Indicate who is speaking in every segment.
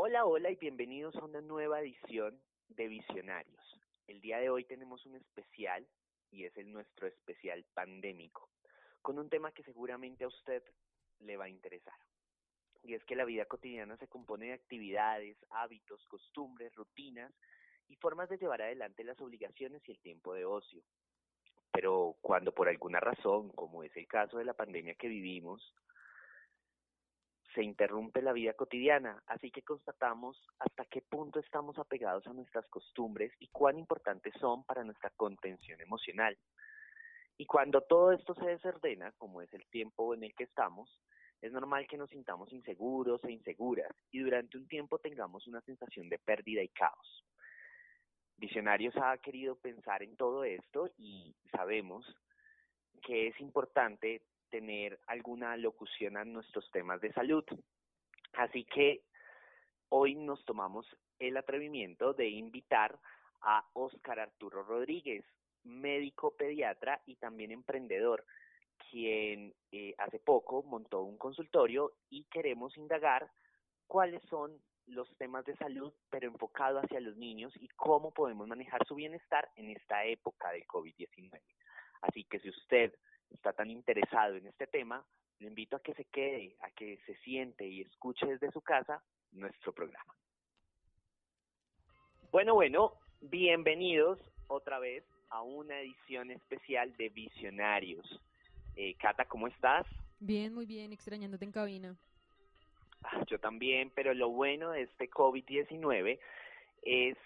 Speaker 1: Hola, hola y bienvenidos a una nueva edición de Visionarios. El día de hoy tenemos un especial y es el nuestro especial pandémico, con un tema que seguramente a usted le va a interesar. Y es que la vida cotidiana se compone de actividades, hábitos, costumbres, rutinas y formas de llevar adelante las obligaciones y el tiempo de ocio. Pero cuando por alguna razón, como es el caso de la pandemia que vivimos, se interrumpe la vida cotidiana, así que constatamos hasta qué punto estamos apegados a nuestras costumbres y cuán importantes son para nuestra contención emocional. Y cuando todo esto se desordena, como es el tiempo en el que estamos, es normal que nos sintamos inseguros e inseguras y durante un tiempo tengamos una sensación de pérdida y caos. Visionarios ha querido pensar en todo esto y sabemos que es importante tener alguna locución a nuestros temas de salud. Así que hoy nos tomamos el atrevimiento de invitar a Óscar Arturo Rodríguez, médico pediatra y también emprendedor, quien eh, hace poco montó un consultorio y queremos indagar cuáles son los temas de salud, pero enfocado hacia los niños y cómo podemos manejar su bienestar en esta época del COVID-19. Así que si usted está tan interesado en este tema, le invito a que se quede, a que se siente y escuche desde su casa nuestro programa. Bueno, bueno, bienvenidos otra vez a una edición especial de Visionarios. Eh, Cata, ¿cómo estás?
Speaker 2: Bien, muy bien, extrañándote en cabina.
Speaker 1: Ah, yo también, pero lo bueno de este COVID-19 es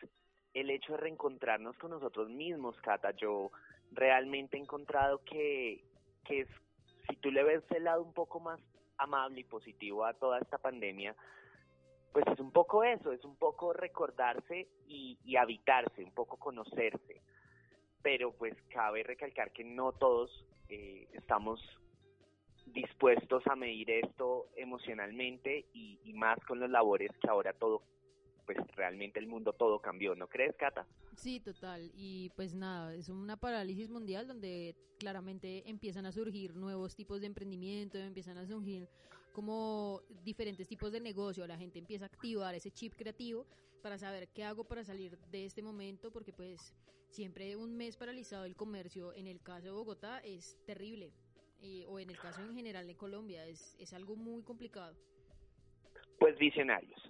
Speaker 1: el hecho de reencontrarnos con nosotros mismos, Cata. Yo realmente he encontrado que, que es, si tú le ves el lado un poco más amable y positivo a toda esta pandemia, pues es un poco eso, es un poco recordarse y, y habitarse, un poco conocerse. Pero pues cabe recalcar que no todos eh, estamos dispuestos a medir esto emocionalmente y, y más con los labores que ahora todo pues realmente el mundo todo cambió, ¿no crees, Cata?
Speaker 2: Sí, total. Y pues nada, es una parálisis mundial donde claramente empiezan a surgir nuevos tipos de emprendimiento, empiezan a surgir como diferentes tipos de negocio. La gente empieza a activar ese chip creativo para saber qué hago para salir de este momento, porque pues siempre un mes paralizado el comercio, en el caso de Bogotá, es terrible. Eh, o en el caso en general de Colombia, es, es algo muy complicado.
Speaker 1: Pues visionarios.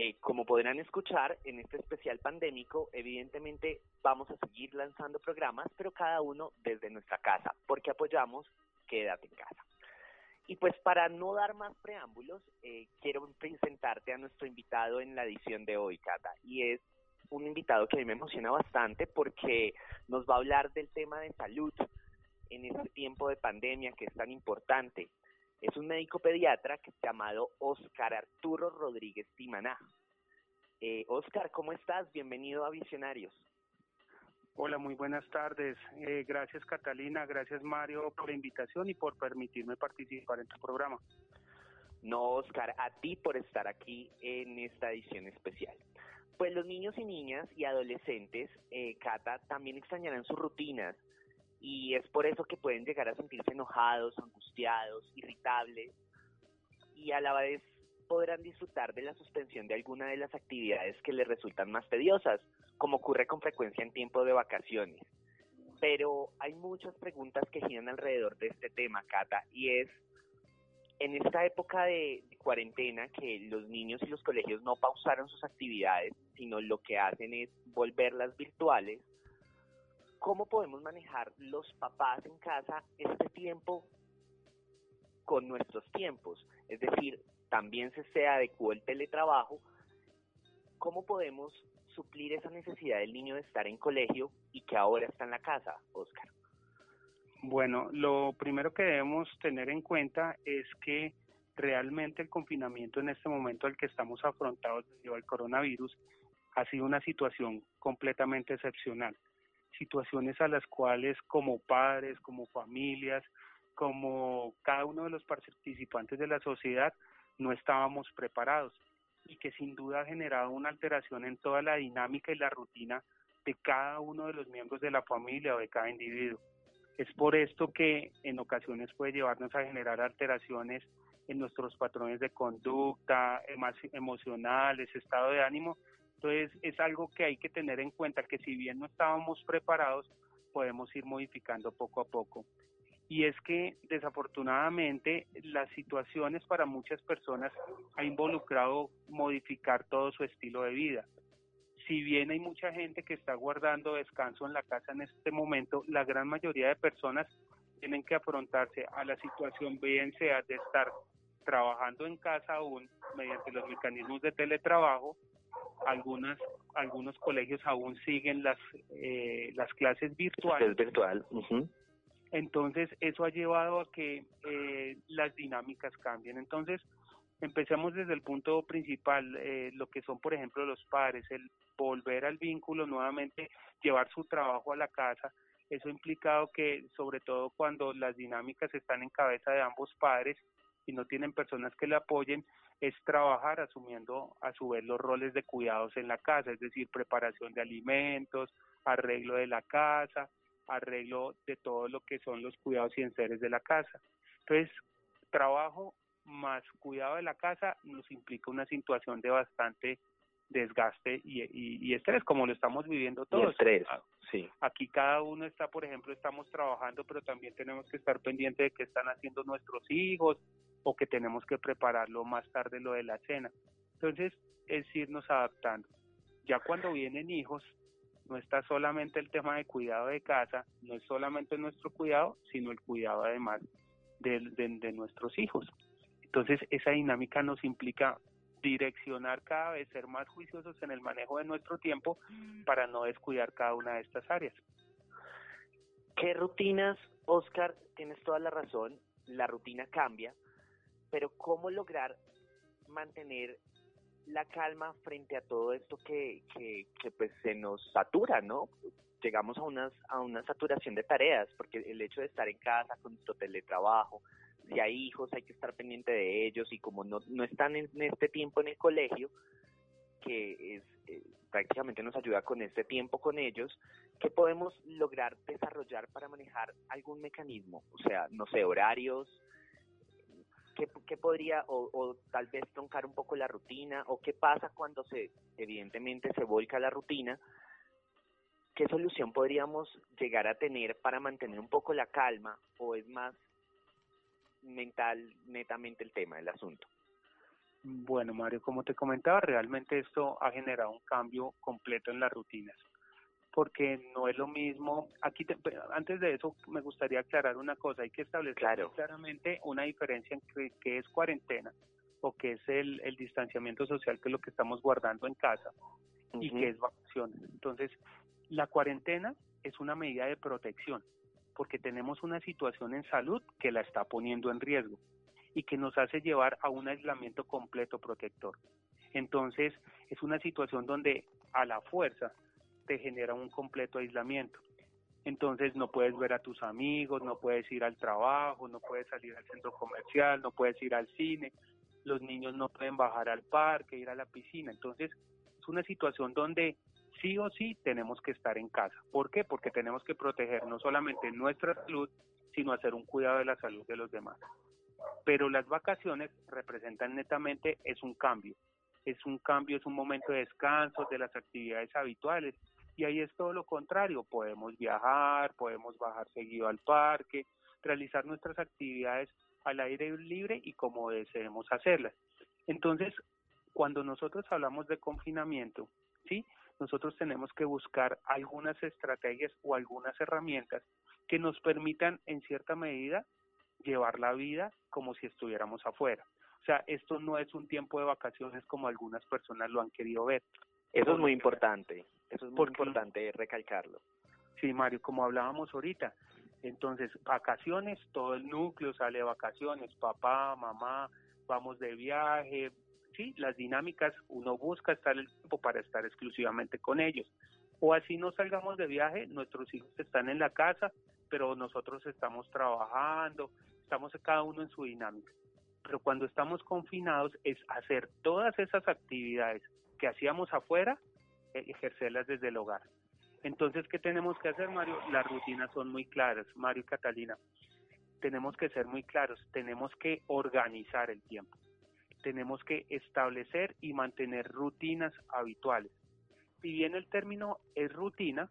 Speaker 1: Eh, como podrán escuchar, en este especial pandémico, evidentemente vamos a seguir lanzando programas, pero cada uno desde nuestra casa, porque apoyamos Quédate en casa. Y pues para no dar más preámbulos, eh, quiero presentarte a nuestro invitado en la edición de hoy, Cata, y es un invitado que a mí me emociona bastante porque nos va a hablar del tema de salud en este tiempo de pandemia que es tan importante. Es un médico pediatra llamado Oscar Arturo Rodríguez Timaná. Eh, Oscar, ¿cómo estás? Bienvenido a Visionarios.
Speaker 3: Hola, muy buenas tardes. Eh, gracias Catalina, gracias Mario por la invitación y por permitirme participar en tu programa.
Speaker 1: No, Oscar, a ti por estar aquí en esta edición especial. Pues los niños y niñas y adolescentes, eh, Cata, también extrañarán sus rutinas, y es por eso que pueden llegar a sentirse enojados, irritables y a la vez podrán disfrutar de la suspensión de alguna de las actividades que les resultan más tediosas, como ocurre con frecuencia en tiempo de vacaciones. Pero hay muchas preguntas que giran alrededor de este tema, Cata, y es, en esta época de, de cuarentena que los niños y los colegios no pausaron sus actividades, sino lo que hacen es volverlas virtuales, ¿Cómo podemos manejar los papás en casa este tiempo con nuestros tiempos? Es decir, también se, se adecuó el teletrabajo. ¿Cómo podemos suplir esa necesidad del niño de estar en colegio y que ahora está en la casa, Oscar?
Speaker 3: Bueno, lo primero que debemos tener en cuenta es que realmente el confinamiento en este momento al que estamos afrontados debido al coronavirus ha sido una situación completamente excepcional situaciones a las cuales como padres, como familias, como cada uno de los participantes de la sociedad no estábamos preparados y que sin duda ha generado una alteración en toda la dinámica y la rutina de cada uno de los miembros de la familia o de cada individuo. Es por esto que en ocasiones puede llevarnos a generar alteraciones en nuestros patrones de conducta, emocionales, estado de ánimo. Entonces es algo que hay que tener en cuenta que si bien no estábamos preparados, podemos ir modificando poco a poco. Y es que desafortunadamente las situaciones para muchas personas ha involucrado modificar todo su estilo de vida. Si bien hay mucha gente que está guardando descanso en la casa en este momento, la gran mayoría de personas tienen que afrontarse a la situación, bien sea de estar trabajando en casa aún mediante los mecanismos de teletrabajo. Algunas, algunos colegios aún siguen las, eh, las clases virtuales.
Speaker 1: Es virtual.
Speaker 3: Entonces, eso ha llevado a que eh, las dinámicas cambien. Entonces, empecemos desde el punto principal, eh, lo que son, por ejemplo, los padres, el volver al vínculo, nuevamente llevar su trabajo a la casa. Eso ha implicado que, sobre todo cuando las dinámicas están en cabeza de ambos padres, y no tienen personas que le apoyen, es trabajar asumiendo a su vez los roles de cuidados en la casa, es decir, preparación de alimentos, arreglo de la casa, arreglo de todo lo que son los cuidados y enseres de la casa. Entonces, trabajo más cuidado de la casa nos implica una situación de bastante desgaste y, y, estrés, como lo estamos viviendo todos.
Speaker 1: estrés, sí.
Speaker 3: Aquí cada uno está, por ejemplo, estamos trabajando, pero también tenemos que estar pendientes de qué están haciendo nuestros hijos, o que tenemos que prepararlo más tarde lo de la cena. Entonces, es irnos adaptando. Ya cuando vienen hijos, no está solamente el tema de cuidado de casa, no es solamente nuestro cuidado, sino el cuidado además de, de, nuestros hijos. Entonces, esa dinámica nos implica direccionar cada vez, ser más juiciosos en el manejo de nuestro tiempo mm. para no descuidar cada una de estas áreas.
Speaker 1: ¿Qué rutinas, Oscar? Tienes toda la razón, la rutina cambia, pero cómo lograr mantener la calma frente a todo esto que, que, que, pues se nos satura, ¿no? Llegamos a unas a una saturación de tareas, porque el hecho de estar en casa con nuestro teletrabajo, si hay hijos hay que estar pendiente de ellos y como no, no están en este tiempo en el colegio, que es eh, prácticamente nos ayuda con este tiempo con ellos, ¿qué podemos lograr desarrollar para manejar algún mecanismo? O sea, no sé, horarios, ¿qué, podría, o, tal vez troncar un poco la rutina, o qué pasa cuando se, evidentemente, se volca la rutina? ¿Qué solución podríamos llegar a tener para mantener un poco la calma, o es más mental, netamente el tema del asunto?
Speaker 3: Bueno, Mario, como te comentaba, realmente esto ha generado un cambio completo en las rutinas porque no es lo mismo. Aquí, antes de eso, me gustaría aclarar una cosa. Hay que establecer claramente una diferencia entre qué es cuarentena o qué es el, distanciamiento social, que es lo que estamos guardando en casa, y qué es vacaciones. Entonces, la cuarentena es una medida de protección, porque tenemos una situación en salud que la está poniendo en riesgo y que nos hace llevar a un aislamiento completo protector. Entonces, es una situación donde a la fuerza te genera un completo aislamiento. Entonces no puedes ver a tus amigos, no puedes ir al trabajo, no puedes salir al centro comercial, no puedes ir al cine, los niños no pueden bajar al parque, ir a la piscina. Entonces es una situación donde sí o sí tenemos que estar en casa. ¿Por qué? Porque tenemos que proteger no solamente nuestra salud, sino hacer un cuidado de la salud de los demás. Pero las vacaciones representan netamente es un cambio. Es un cambio, es un momento de descanso de las actividades habituales y ahí es todo lo contrario, podemos viajar, podemos bajar seguido al parque, realizar nuestras actividades al aire libre y como deseemos hacerlas. Entonces, cuando nosotros hablamos de confinamiento, ¿sí? Nosotros tenemos que buscar algunas estrategias o algunas herramientas que nos permitan en cierta medida llevar la vida como si estuviéramos afuera. O sea, esto no es un tiempo de vacaciones como algunas personas lo han querido ver.
Speaker 1: Eso es muy importante. Eso es muy importante recalcarlo.
Speaker 3: Sí, Mario, como hablábamos ahorita, entonces vacaciones, todo el núcleo sale de vacaciones, papá, mamá, vamos de viaje, sí, las dinámicas, uno busca estar el tiempo para estar exclusivamente con ellos. O así no salgamos de viaje, nuestros hijos están en la casa, pero nosotros estamos trabajando, estamos cada uno en su dinámica. Pero cuando estamos confinados es hacer todas esas actividades que hacíamos afuera, ejercerlas desde el hogar. Entonces, ¿qué tenemos que hacer, Mario? Las rutinas son muy claras, Mario y Catalina. tenemos que ser muy claros, tenemos que organizar el tiempo, tenemos que establecer y mantener rutinas habituales. Si bien el término es rutina,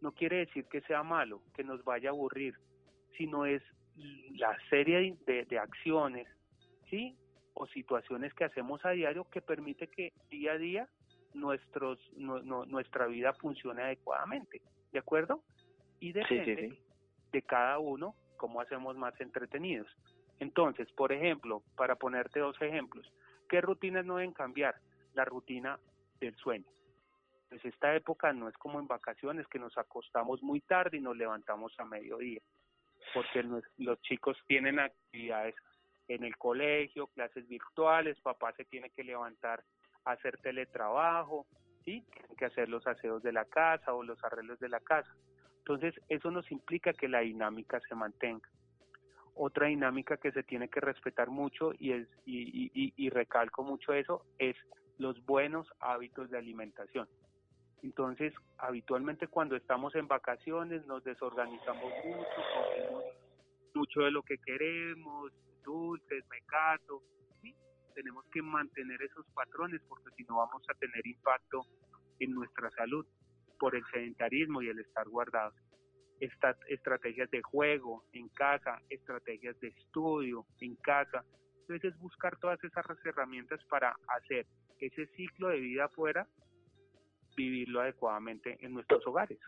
Speaker 3: no quiere decir que sea malo, que nos vaya a aburrir, sino es la serie de, acciones, ¿sí? O situaciones que hacemos a diario que permite que día a día nuestros, nuestra vida funcione adecuadamente, ¿de acuerdo? Y depende de cada uno cómo hacemos más entretenidos. Entonces, por ejemplo, para ponerte dos ejemplos, ¿qué rutinas no deben cambiar? La rutina del sueño. Pues esta época no es como en vacaciones que nos acostamos muy tarde y nos levantamos a mediodía porque los chicos tienen actividades en el colegio, clases virtuales, papá se tiene que levantar hacer teletrabajo, ¿sí? Tienen que hacer los aseos de la casa o los arreglos de la casa. Entonces, eso nos implica que la dinámica se mantenga. Otra dinámica que se tiene que respetar mucho y, es, y, y, y recalco mucho eso es los buenos hábitos de alimentación. Entonces, habitualmente cuando estamos en vacaciones nos desorganizamos mucho, comemos mucho de lo que queremos, dulces, mecato. Tenemos que mantener esos patrones porque si no vamos a tener impacto en nuestra salud por el sedentarismo y el estar guardados. Estas estrategias de juego en casa, estrategias de estudio en casa. Entonces es buscar todas esas herramientas para hacer ese ciclo de vida afuera vivirlo adecuadamente en nuestros hogares.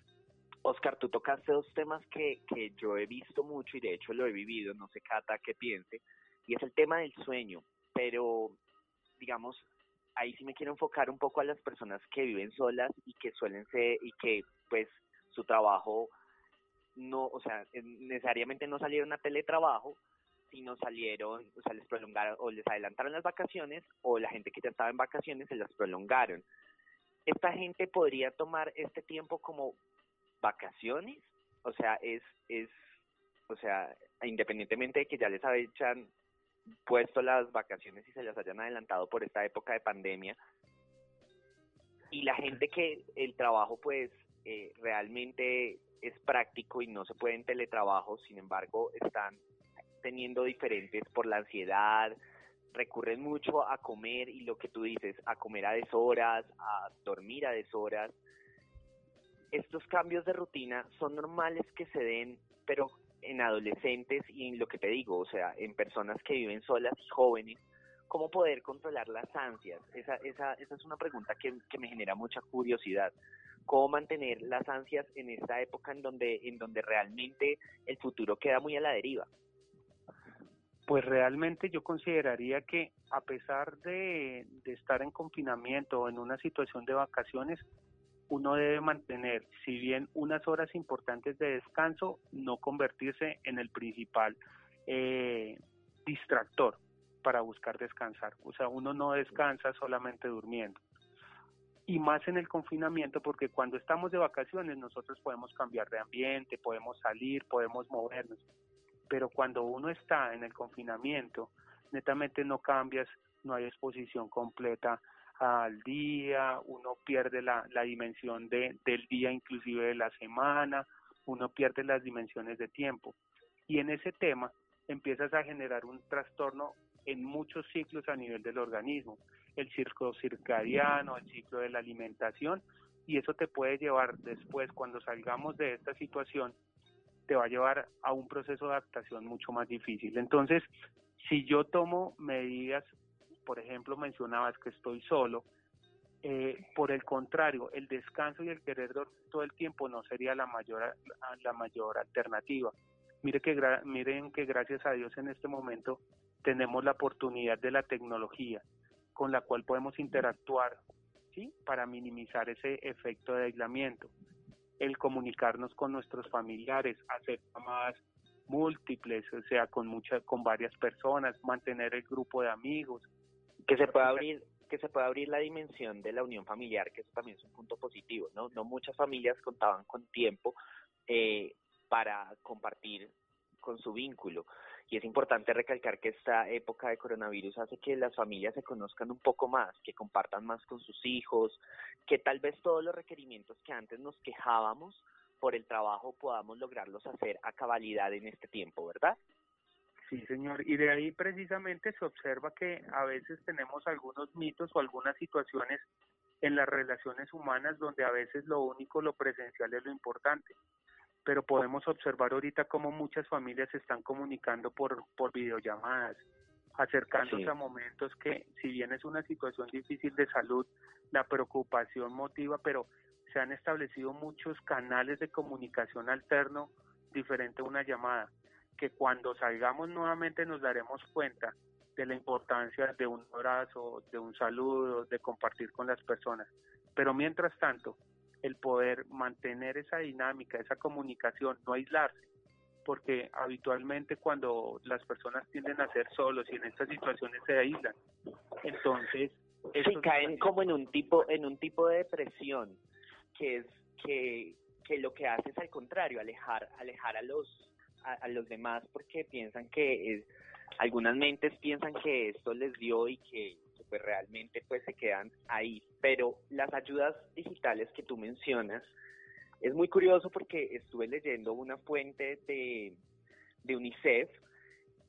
Speaker 1: Oscar, tú tocaste dos temas que, que yo he visto mucho y de hecho lo he vivido, no sé Cata qué piense, y es el tema del sueño, pero digamos, ahí sí me quiero enfocar un poco a las personas que viven solas y que suelen ser, y que pues su trabajo no, o sea, necesariamente no salieron a teletrabajo, sino salieron, o sea, les prolongaron o les adelantaron las vacaciones o la gente que ya estaba en vacaciones se las prolongaron. Esta gente podría tomar este tiempo como vacaciones, o sea, es, es, o sea, independientemente de que ya les hayan puesto las vacaciones y se las hayan adelantado por esta época de pandemia, y la gente que el trabajo pues eh, realmente es práctico y no se puede en teletrabajo, sin embargo, están teniendo diferentes por la ansiedad, recurren mucho a comer y lo que tú dices, a comer a deshoras, a dormir a deshoras. Estos cambios de rutina son normales que se den, pero en adolescentes y en lo que te digo, o sea, en personas que viven solas y jóvenes, ¿cómo poder controlar las ansias? Esa, esa, esa es una pregunta que, me genera mucha curiosidad. ¿Cómo mantener las ansias en esta época en donde, en donde realmente el futuro queda muy a la deriva?
Speaker 3: pues realmente yo consideraría que a pesar de, estar en confinamiento o en una situación de vacaciones, uno debe mantener, si bien unas horas importantes de descanso, no convertirse en el principal eh, distractor para buscar descansar. O sea, uno no descansa solamente durmiendo. Y más en el confinamiento, porque cuando estamos de vacaciones nosotros podemos cambiar de ambiente, podemos salir, podemos movernos pero cuando uno está en el confinamiento, netamente no cambias, no hay exposición completa al día, uno pierde la, la dimensión de, del día, inclusive de la semana, uno pierde las dimensiones de tiempo. Y en ese tema empiezas a generar un trastorno en muchos ciclos a nivel del organismo, el ciclo circadiano, el ciclo de la alimentación, y eso te puede llevar después, cuando salgamos de esta situación, te va a llevar a un proceso de adaptación mucho más difícil. Entonces, si yo tomo medidas, por ejemplo, mencionabas que estoy solo, eh, por el contrario, el descanso y el querer dormir todo el tiempo no sería la mayor, la mayor alternativa. Mire que, miren que gracias a Dios en este momento tenemos la oportunidad de la tecnología con la cual podemos interactuar ¿sí? para minimizar ese efecto de aislamiento el comunicarnos con nuestros familiares, hacer llamadas múltiples, o sea, con muchas, con varias personas, mantener el grupo de amigos.
Speaker 1: Que se pueda abrir, que se pueda abrir la dimensión de la unión familiar, que eso también es un punto positivo, ¿no? No muchas familias contaban con tiempo eh, para compartir con su vínculo. Y es importante recalcar que esta época de coronavirus hace que las familias se conozcan un poco más, que compartan más con sus hijos, que tal vez todos los requerimientos que antes nos quejábamos por el trabajo podamos lograrlos hacer a cabalidad en este tiempo, ¿verdad?
Speaker 3: Sí, señor. Y de ahí precisamente se observa que a veces tenemos algunos mitos o algunas situaciones en las relaciones humanas donde a veces lo único, lo presencial es lo importante. Pero podemos observar ahorita cómo muchas familias se están comunicando por, por videollamadas, acercándose a momentos que, si bien es una situación difícil de salud, la preocupación motiva, pero se han establecido muchos canales de comunicación alterno diferente a una llamada, que cuando salgamos nuevamente nos daremos cuenta de la importancia de un abrazo, de un saludo, de compartir con las personas. Pero mientras tanto, el poder mantener esa dinámica, esa comunicación, no aislarse, porque habitualmente cuando las personas tienden a ser solos y en estas situaciones se aíslan, entonces
Speaker 1: sí, caen como en un tipo en un tipo de depresión que es que, que lo que hace es al contrario alejar alejar a los a, los demás porque piensan que algunas mentes piensan que esto les dio y que, pues realmente pues se quedan ahí pero las ayudas digitales que tú mencionas es muy curioso porque estuve leyendo una fuente de, de UNICEF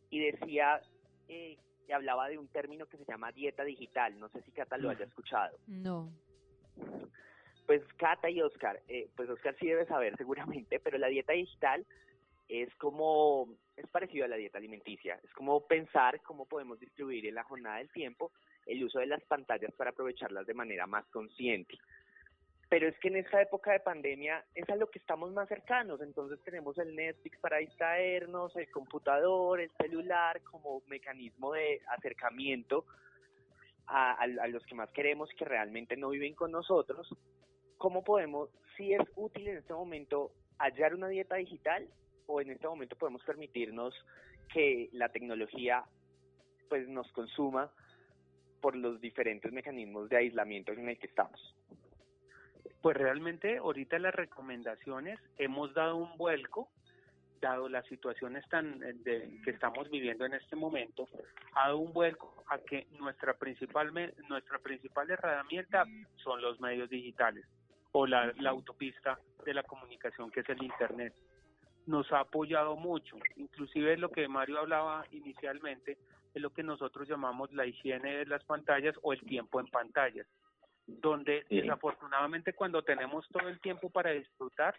Speaker 1: y decía eh, que hablaba de un término que se llama dieta digital. No sé si Cata lo haya escuchado.
Speaker 2: No.
Speaker 1: Pues Cata y Oscar, eh, pues Oscar sí debe saber seguramente, pero la dieta digital es como, es parecido a la dieta alimenticia, es como pensar cómo podemos distribuir en la jornada del tiempo el uso de las pantallas para aprovecharlas de manera más consciente. Pero es que en esta época de pandemia es a lo que estamos más cercanos, entonces tenemos el Netflix para distraernos, el computador, el celular como mecanismo de acercamiento a, los que más queremos que realmente no viven con nosotros. ¿Cómo podemos, si es útil en este momento, hallar una dieta digital o en este momento podemos permitirnos que la tecnología pues nos consuma por los diferentes mecanismos de aislamiento en el que estamos.
Speaker 3: Pues realmente ahorita las recomendaciones hemos dado un vuelco, dado las situaciones tan de, que estamos viviendo en este momento, ha dado un vuelco a que nuestra principal nuestra principal herramienta son los medios digitales o la, la autopista de la comunicación que es el internet nos ha apoyado mucho, inclusive lo que Mario hablaba inicialmente, es lo que nosotros llamamos la higiene de las pantallas o el tiempo en pantallas, donde desafortunadamente cuando tenemos todo el tiempo para disfrutar,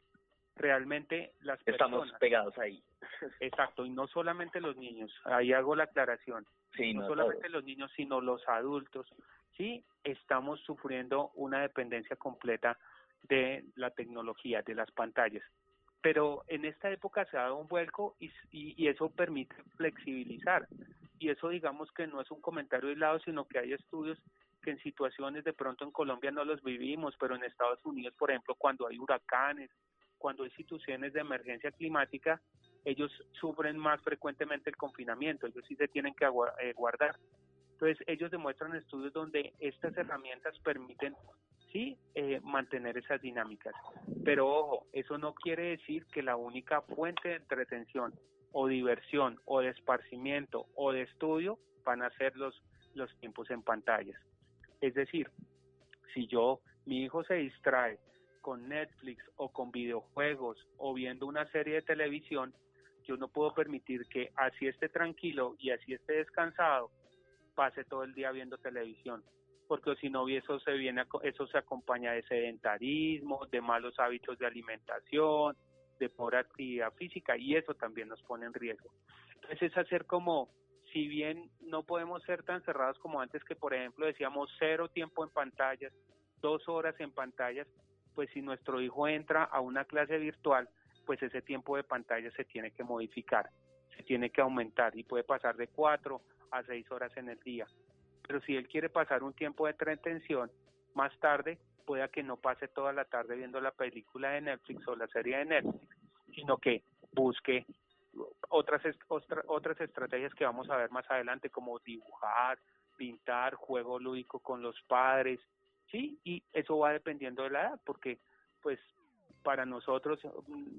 Speaker 3: realmente las
Speaker 1: personas... Estamos pegados ahí.
Speaker 3: Exacto, y no solamente los niños, ahí hago la aclaración, no, solamente los niños, sino los adultos, sí, estamos sufriendo una dependencia completa de la tecnología, de las pantallas pero en esta época se ha dado un vuelco y, y, eso permite flexibilizar. Y eso digamos que no es un comentario aislado, sino que hay estudios que en situaciones de pronto en Colombia no los vivimos, pero en Estados Unidos, por ejemplo, cuando hay huracanes, cuando hay situaciones de emergencia climática, ellos sufren más frecuentemente el confinamiento, ellos sí se tienen que eh, guardar. Entonces, ellos demuestran estudios donde estas herramientas permiten sí eh, mantener esas dinámicas. Pero ojo, eso no quiere decir que la única fuente de entretención o diversión o de esparcimiento o de estudio van a ser los, los tiempos en pantallas. Es decir, si yo, mi hijo se distrae con Netflix o con videojuegos o viendo una serie de televisión, yo no puedo permitir que así esté tranquilo y así esté descansado, pase todo el día viendo televisión porque si no eso se viene eso se acompaña de sedentarismo, de malos hábitos de alimentación, de pobre actividad física y eso también nos pone en riesgo. Entonces es hacer como si bien no podemos ser tan cerrados como antes que por ejemplo decíamos cero tiempo en pantallas, dos horas en pantallas, pues si nuestro hijo entra a una clase virtual, pues ese tiempo de pantalla se tiene que modificar, se tiene que aumentar y puede pasar de cuatro a seis horas en el día pero si él quiere pasar un tiempo de entretención más tarde, pueda que no pase toda la tarde viendo la película de Netflix o la serie de Netflix, sino que busque otras otras estrategias que vamos a ver más adelante como dibujar, pintar, juego lúdico con los padres, sí, y eso va dependiendo de la edad, porque pues para nosotros,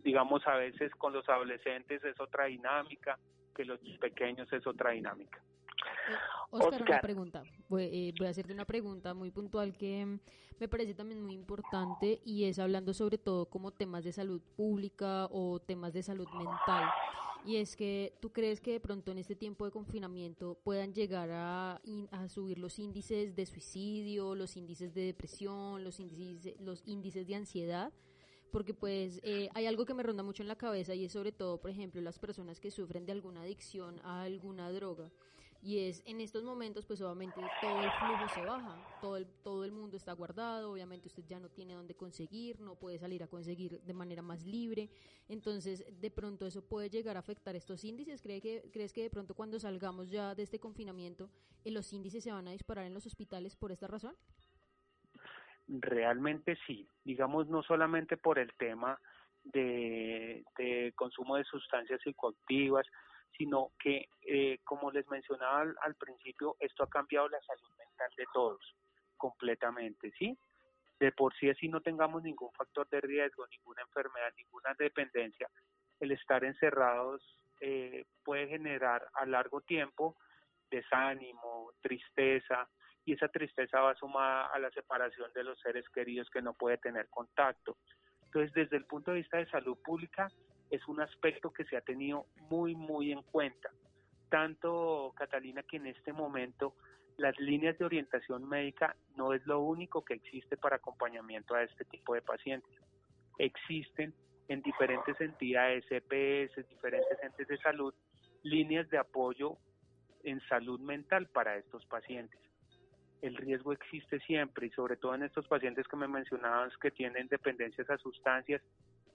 Speaker 3: digamos a veces con los adolescentes es otra dinámica, que los pequeños es otra dinámica.
Speaker 2: Oscar, una pregunta. Eh, voy, a hacerte una pregunta muy puntual que me parece también muy importante y es hablando sobre todo como temas de salud pública o temas de salud mental. y es que tú crees que de pronto en este tiempo de confinamiento puedan llegar a, a subir los índices de suicidio, los índices de depresión, los índices, los índices de ansiedad, porque pues eh, hay algo que me ronda mucho en la cabeza y es sobre todo, por ejemplo, las personas que sufren de alguna adicción a alguna droga. Y es en estos momentos, pues obviamente todo el flujo se baja, todo el, todo el mundo está guardado, obviamente usted ya no tiene dónde conseguir, no puede salir a conseguir de manera más libre, entonces de pronto eso puede llegar a afectar estos índices. ¿Cree que, ¿Crees que de pronto cuando salgamos ya de este confinamiento, eh, los índices se van a disparar en los hospitales por esta razón?
Speaker 3: Realmente sí, digamos no solamente por el tema de, de consumo de sustancias psicoactivas, sino que, eh, como les mencionaba al, principio, esto ha cambiado la salud mental de todos completamente, ¿sí? De por sí así no tengamos ningún factor de riesgo, ninguna enfermedad, ninguna dependencia, el estar encerrados eh, puede generar a largo tiempo desánimo, tristeza, y esa tristeza va sumada a la separación de los seres queridos que no puede tener contacto. Entonces, desde el punto de vista de salud pública, es un aspecto que se ha tenido muy, muy en cuenta. Tanto, Catalina, que en este momento las líneas de orientación médica no es lo único que existe para acompañamiento a este tipo de pacientes. Existen en diferentes entidades, EPS, diferentes entes de salud, líneas de apoyo en salud mental para estos pacientes. El riesgo existe siempre y sobre todo en estos pacientes que me mencionabas que tienen dependencias a sustancias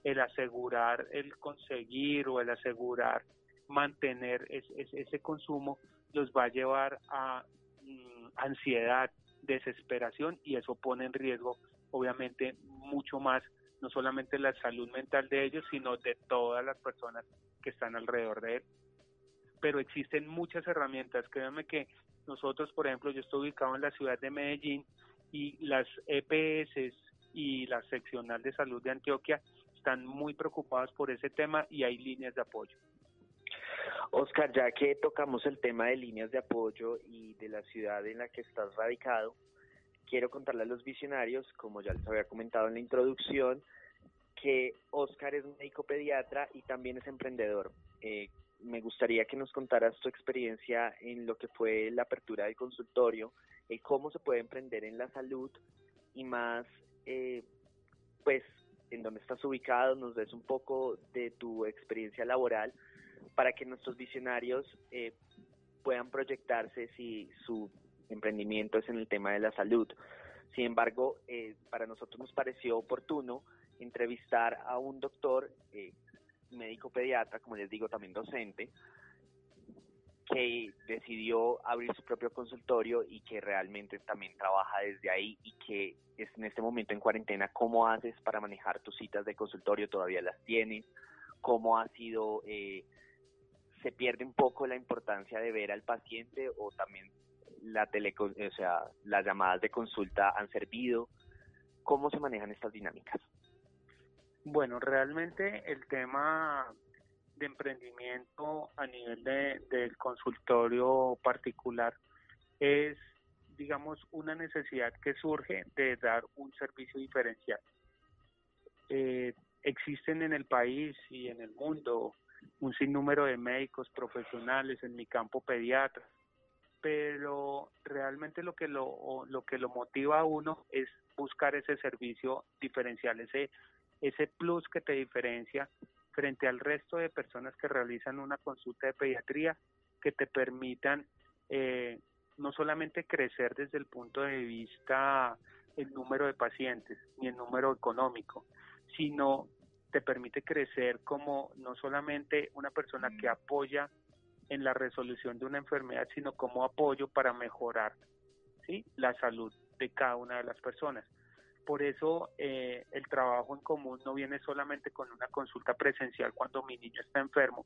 Speaker 3: el asegurar el conseguir o el asegurar mantener ese consumo los va a llevar a mm, ansiedad, desesperación y eso pone en riesgo obviamente mucho más no solamente la salud mental de ellos, sino de todas las personas que están alrededor de él. Pero existen muchas herramientas, créanme que nosotros, por ejemplo, yo estoy ubicado en la ciudad de Medellín y las EPS y la seccional de salud de Antioquia están muy preocupados por ese tema y hay líneas de apoyo.
Speaker 1: Oscar, ya que tocamos el tema de líneas de apoyo y de la ciudad en la que estás radicado, quiero contarle a los visionarios, como ya les había comentado en la introducción, que Oscar es médico pediatra y también es emprendedor. Eh, me gustaría que nos contaras tu experiencia en lo que fue la apertura del consultorio, y cómo se puede emprender en la salud y más, eh, pues en dónde estás ubicado, nos des un poco de tu experiencia laboral para que nuestros visionarios eh, puedan proyectarse si su emprendimiento es en el tema de la salud. Sin embargo, eh, para nosotros nos pareció oportuno entrevistar a un doctor, eh, médico pediatra, como les digo, también docente, que decidió abrir su propio consultorio y que realmente también trabaja desde ahí y que es en este momento en cuarentena, ¿cómo haces para manejar tus citas de consultorio? ¿Todavía las tienes? ¿Cómo ha sido, eh, se pierde un poco la importancia de ver al paciente o también la tele, o sea, las llamadas de consulta han servido? ¿Cómo se manejan estas dinámicas?
Speaker 3: Bueno, realmente el tema de emprendimiento a nivel de, del consultorio particular es, digamos, una necesidad que surge de dar un servicio diferencial. Eh, existen en el país y en el mundo un sinnúmero de médicos profesionales, en mi campo pediatra, pero realmente lo que lo, lo que lo motiva a uno es buscar ese servicio diferencial, ese, ese plus que te diferencia frente al resto de personas que realizan una consulta de pediatría que te permitan eh, no solamente crecer desde el punto de vista el número de pacientes ni el número económico, sino te permite crecer como no solamente una persona que apoya en la resolución de una enfermedad, sino como apoyo para mejorar ¿sí? la salud de cada una de las personas. Por eso eh, el trabajo en común no viene solamente con una consulta presencial cuando mi niño está enfermo,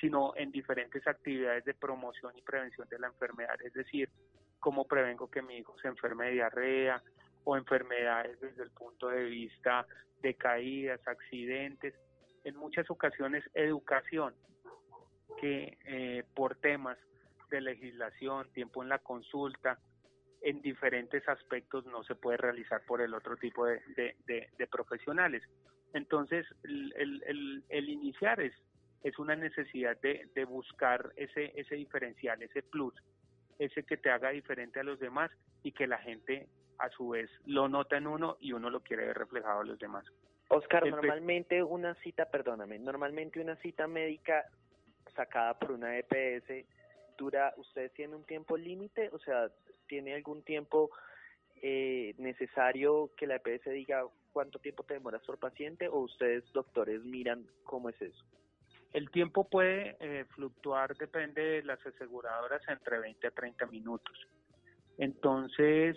Speaker 3: sino en diferentes actividades de promoción y prevención de la enfermedad, es decir, cómo prevengo que mi hijo se enferme de diarrea o enfermedades desde el punto de vista de caídas, accidentes, en muchas ocasiones educación, que eh, por temas de legislación, tiempo en la consulta, en diferentes aspectos no se puede realizar por el otro tipo de, de, profesionales. Entonces, el, el, el, iniciar es es una necesidad de, de buscar ese, ese diferencial, ese plus, ese que te haga diferente a los demás y que la gente a su vez lo nota en uno y uno lo quiere ver reflejado a los demás.
Speaker 1: Oscar, normalmente una cita, perdóname, normalmente una cita médica sacada por una EPS dura, ¿ustedes tienen un tiempo límite? O sea, ¿tiene algún tiempo eh, necesario que la EPS diga cuánto tiempo te demoras por paciente o ustedes doctores miran cómo es eso?
Speaker 3: El tiempo puede eh, fluctuar, depende de las aseguradoras, entre 20 a 30 minutos. Entonces,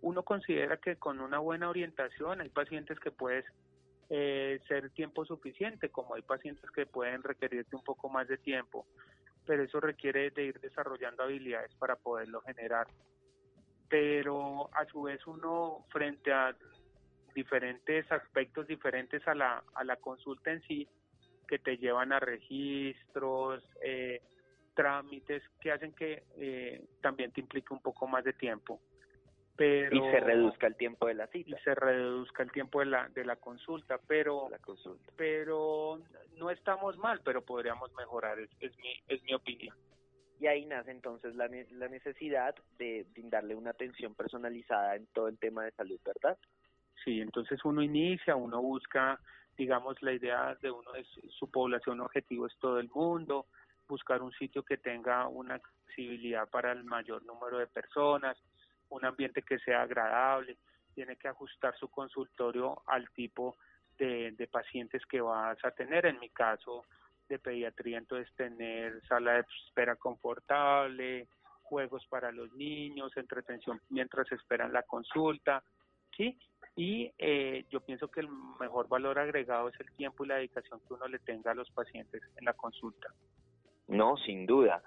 Speaker 3: uno considera que con una buena orientación hay pacientes que puedes eh, ser tiempo suficiente, como hay pacientes que pueden requerirte un poco más de tiempo, pero eso requiere de ir desarrollando habilidades para poderlo generar. Pero a su vez uno frente a diferentes aspectos diferentes a la, a la consulta en sí, que te llevan a registros, eh, trámites que hacen que eh, también te implique un poco más de tiempo. Pero,
Speaker 1: y se reduzca el tiempo de la cita.
Speaker 3: Y se reduzca el tiempo de la, de la consulta, pero,
Speaker 1: la consulta.
Speaker 3: pero no estamos mal, pero podríamos mejorar, es, es, mi, es mi opinión.
Speaker 1: Y ahí nace entonces la, la necesidad de brindarle una atención personalizada en todo el tema de salud, ¿verdad?
Speaker 3: Sí, entonces uno inicia, uno busca digamos, la idea de uno es su población objetivo es todo el mundo, buscar un sitio que tenga una accesibilidad para el mayor número de personas, un ambiente que sea agradable, tiene que ajustar su consultorio al tipo de, pacientes que vas a tener. En mi caso de pediatría, entonces tener sala de espera confortable, juegos para los niños, entretención mientras esperan la consulta, ¿sí? Y eh, yo pienso que el mejor valor agregado es el tiempo y la dedicación que uno le tenga a los pacientes en la consulta.
Speaker 1: No, sin duda.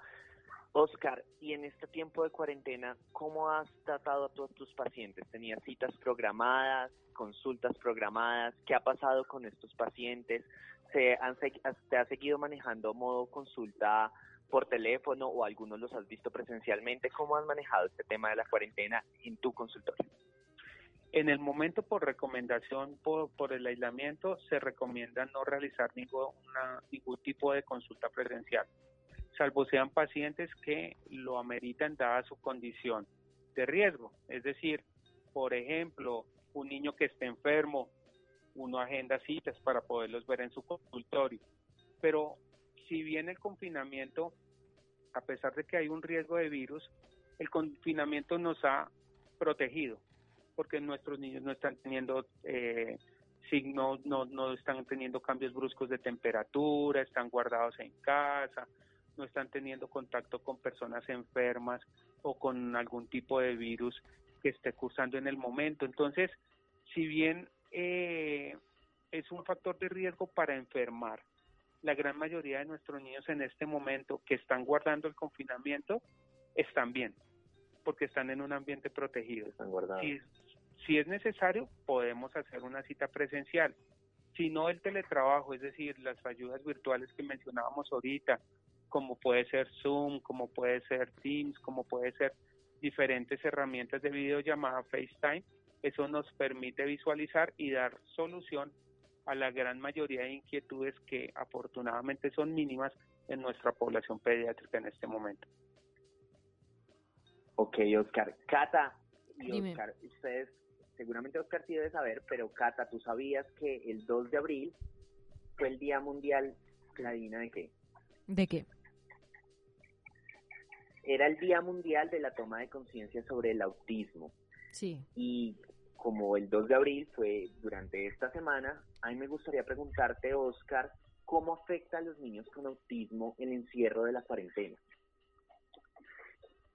Speaker 1: Oscar, y en este tiempo de cuarentena, ¿cómo has tratado a todos tus pacientes? ¿Tenías citas programadas, consultas programadas? ¿Qué ha pasado con estos pacientes? ¿Se han, ¿Te has seguido manejando modo consulta por teléfono o algunos los has visto presencialmente? ¿Cómo has manejado este tema de la cuarentena en tu consultorio?
Speaker 3: En el momento, por recomendación por, por el aislamiento, se recomienda no realizar ninguna, ningún tipo de consulta presencial, salvo sean pacientes que lo ameritan dada su condición de riesgo. Es decir, por ejemplo, un niño que esté enfermo, uno agenda citas para poderlos ver en su consultorio. Pero si bien el confinamiento, a pesar de que hay un riesgo de virus, el confinamiento nos ha protegido porque nuestros niños no están teniendo eh, signos, no, no están teniendo cambios bruscos de temperatura, están guardados en casa, no están teniendo contacto con personas enfermas o con algún tipo de virus que esté cursando en el momento. Entonces, si bien eh, es un factor de riesgo para enfermar, la gran mayoría de nuestros niños en este momento que están guardando el confinamiento están bien, porque están en un ambiente protegido.
Speaker 1: Están guardados.
Speaker 3: Si es necesario, podemos hacer una cita presencial. Si no, el teletrabajo, es decir, las ayudas virtuales que mencionábamos ahorita, como puede ser Zoom, como puede ser Teams, como puede ser diferentes herramientas de videollamada FaceTime, eso nos permite visualizar y dar solución a la gran mayoría de inquietudes que afortunadamente son mínimas en nuestra población pediátrica en este momento.
Speaker 1: Ok, Oscar. Cata y Oscar, ustedes seguramente Oscar sí debe saber, pero Cata, ¿tú sabías que el 2 de abril fue el Día Mundial, Cladina, de qué?
Speaker 2: ¿De qué?
Speaker 1: Era el Día Mundial de la toma de conciencia sobre el autismo.
Speaker 2: Sí.
Speaker 1: Y como el 2 de abril fue durante esta semana, a mí me gustaría preguntarte, Oscar, ¿cómo afecta a los niños con autismo el encierro de la cuarentena?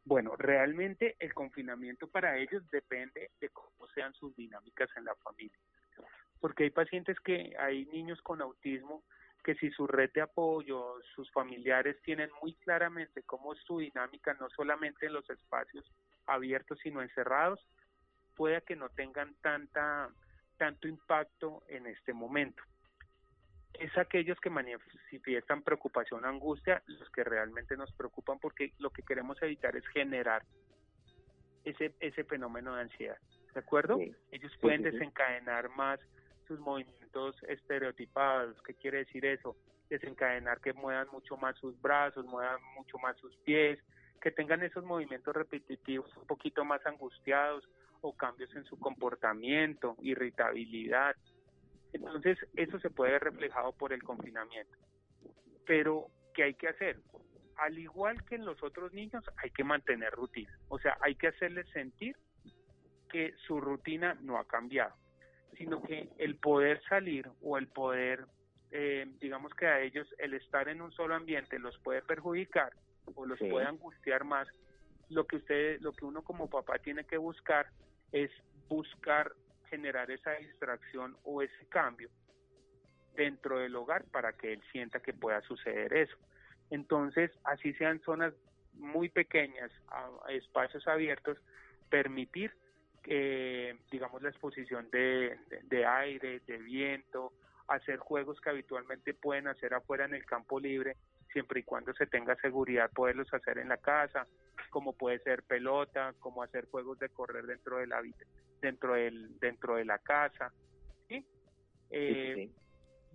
Speaker 3: Bueno, realmente el confinamiento para ellos depende de cómo sean sus dinámicas en la familia. Porque hay pacientes que, hay niños con autismo que si su red de apoyo, sus familiares tienen muy claramente cómo es su dinámica, no solamente en los espacios abiertos, sino encerrados, pueda que no tengan tanta, tanto impacto en este momento es aquellos que manifiestan preocupación angustia los que realmente nos preocupan porque lo que queremos evitar es generar ese, ese fenómeno de ansiedad. ¿De acuerdo? Ellos pueden desencadenar más sus movimientos estereotipados. ¿Qué quiere decir eso? desencadenar que muevan mucho más sus brazos, muevan mucho más sus pies, que tengan esos movimientos repetitivos un poquito más angustiados o cambios en su comportamiento, irritabilidad. Entonces, eso se puede ver reflejado por el confinamiento. Pero, ¿qué hay que hacer? Al igual que en los otros niños, hay que mantener rutina. O sea, hay que hacerles sentir que su rutina no ha cambiado, sino que el poder salir o el poder, eh, digamos que a ellos el estar en un solo ambiente los puede perjudicar o los puede angustiar más. Lo que usted, lo que uno como papá tiene que buscar es buscar generar esa distracción o ese cambio dentro del hogar para que él sienta que pueda suceder eso. Entonces, así sean zonas muy pequeñas, a, espacios abiertos, permitir eh, digamos, la exposición de, de, aire, de viento, hacer juegos que habitualmente pueden hacer afuera en el campo libre, siempre y cuando se tenga seguridad poderlos hacer en la casa, como puede ser pelota, como hacer juegos de correr dentro del dentro del dentro de la casa, eh,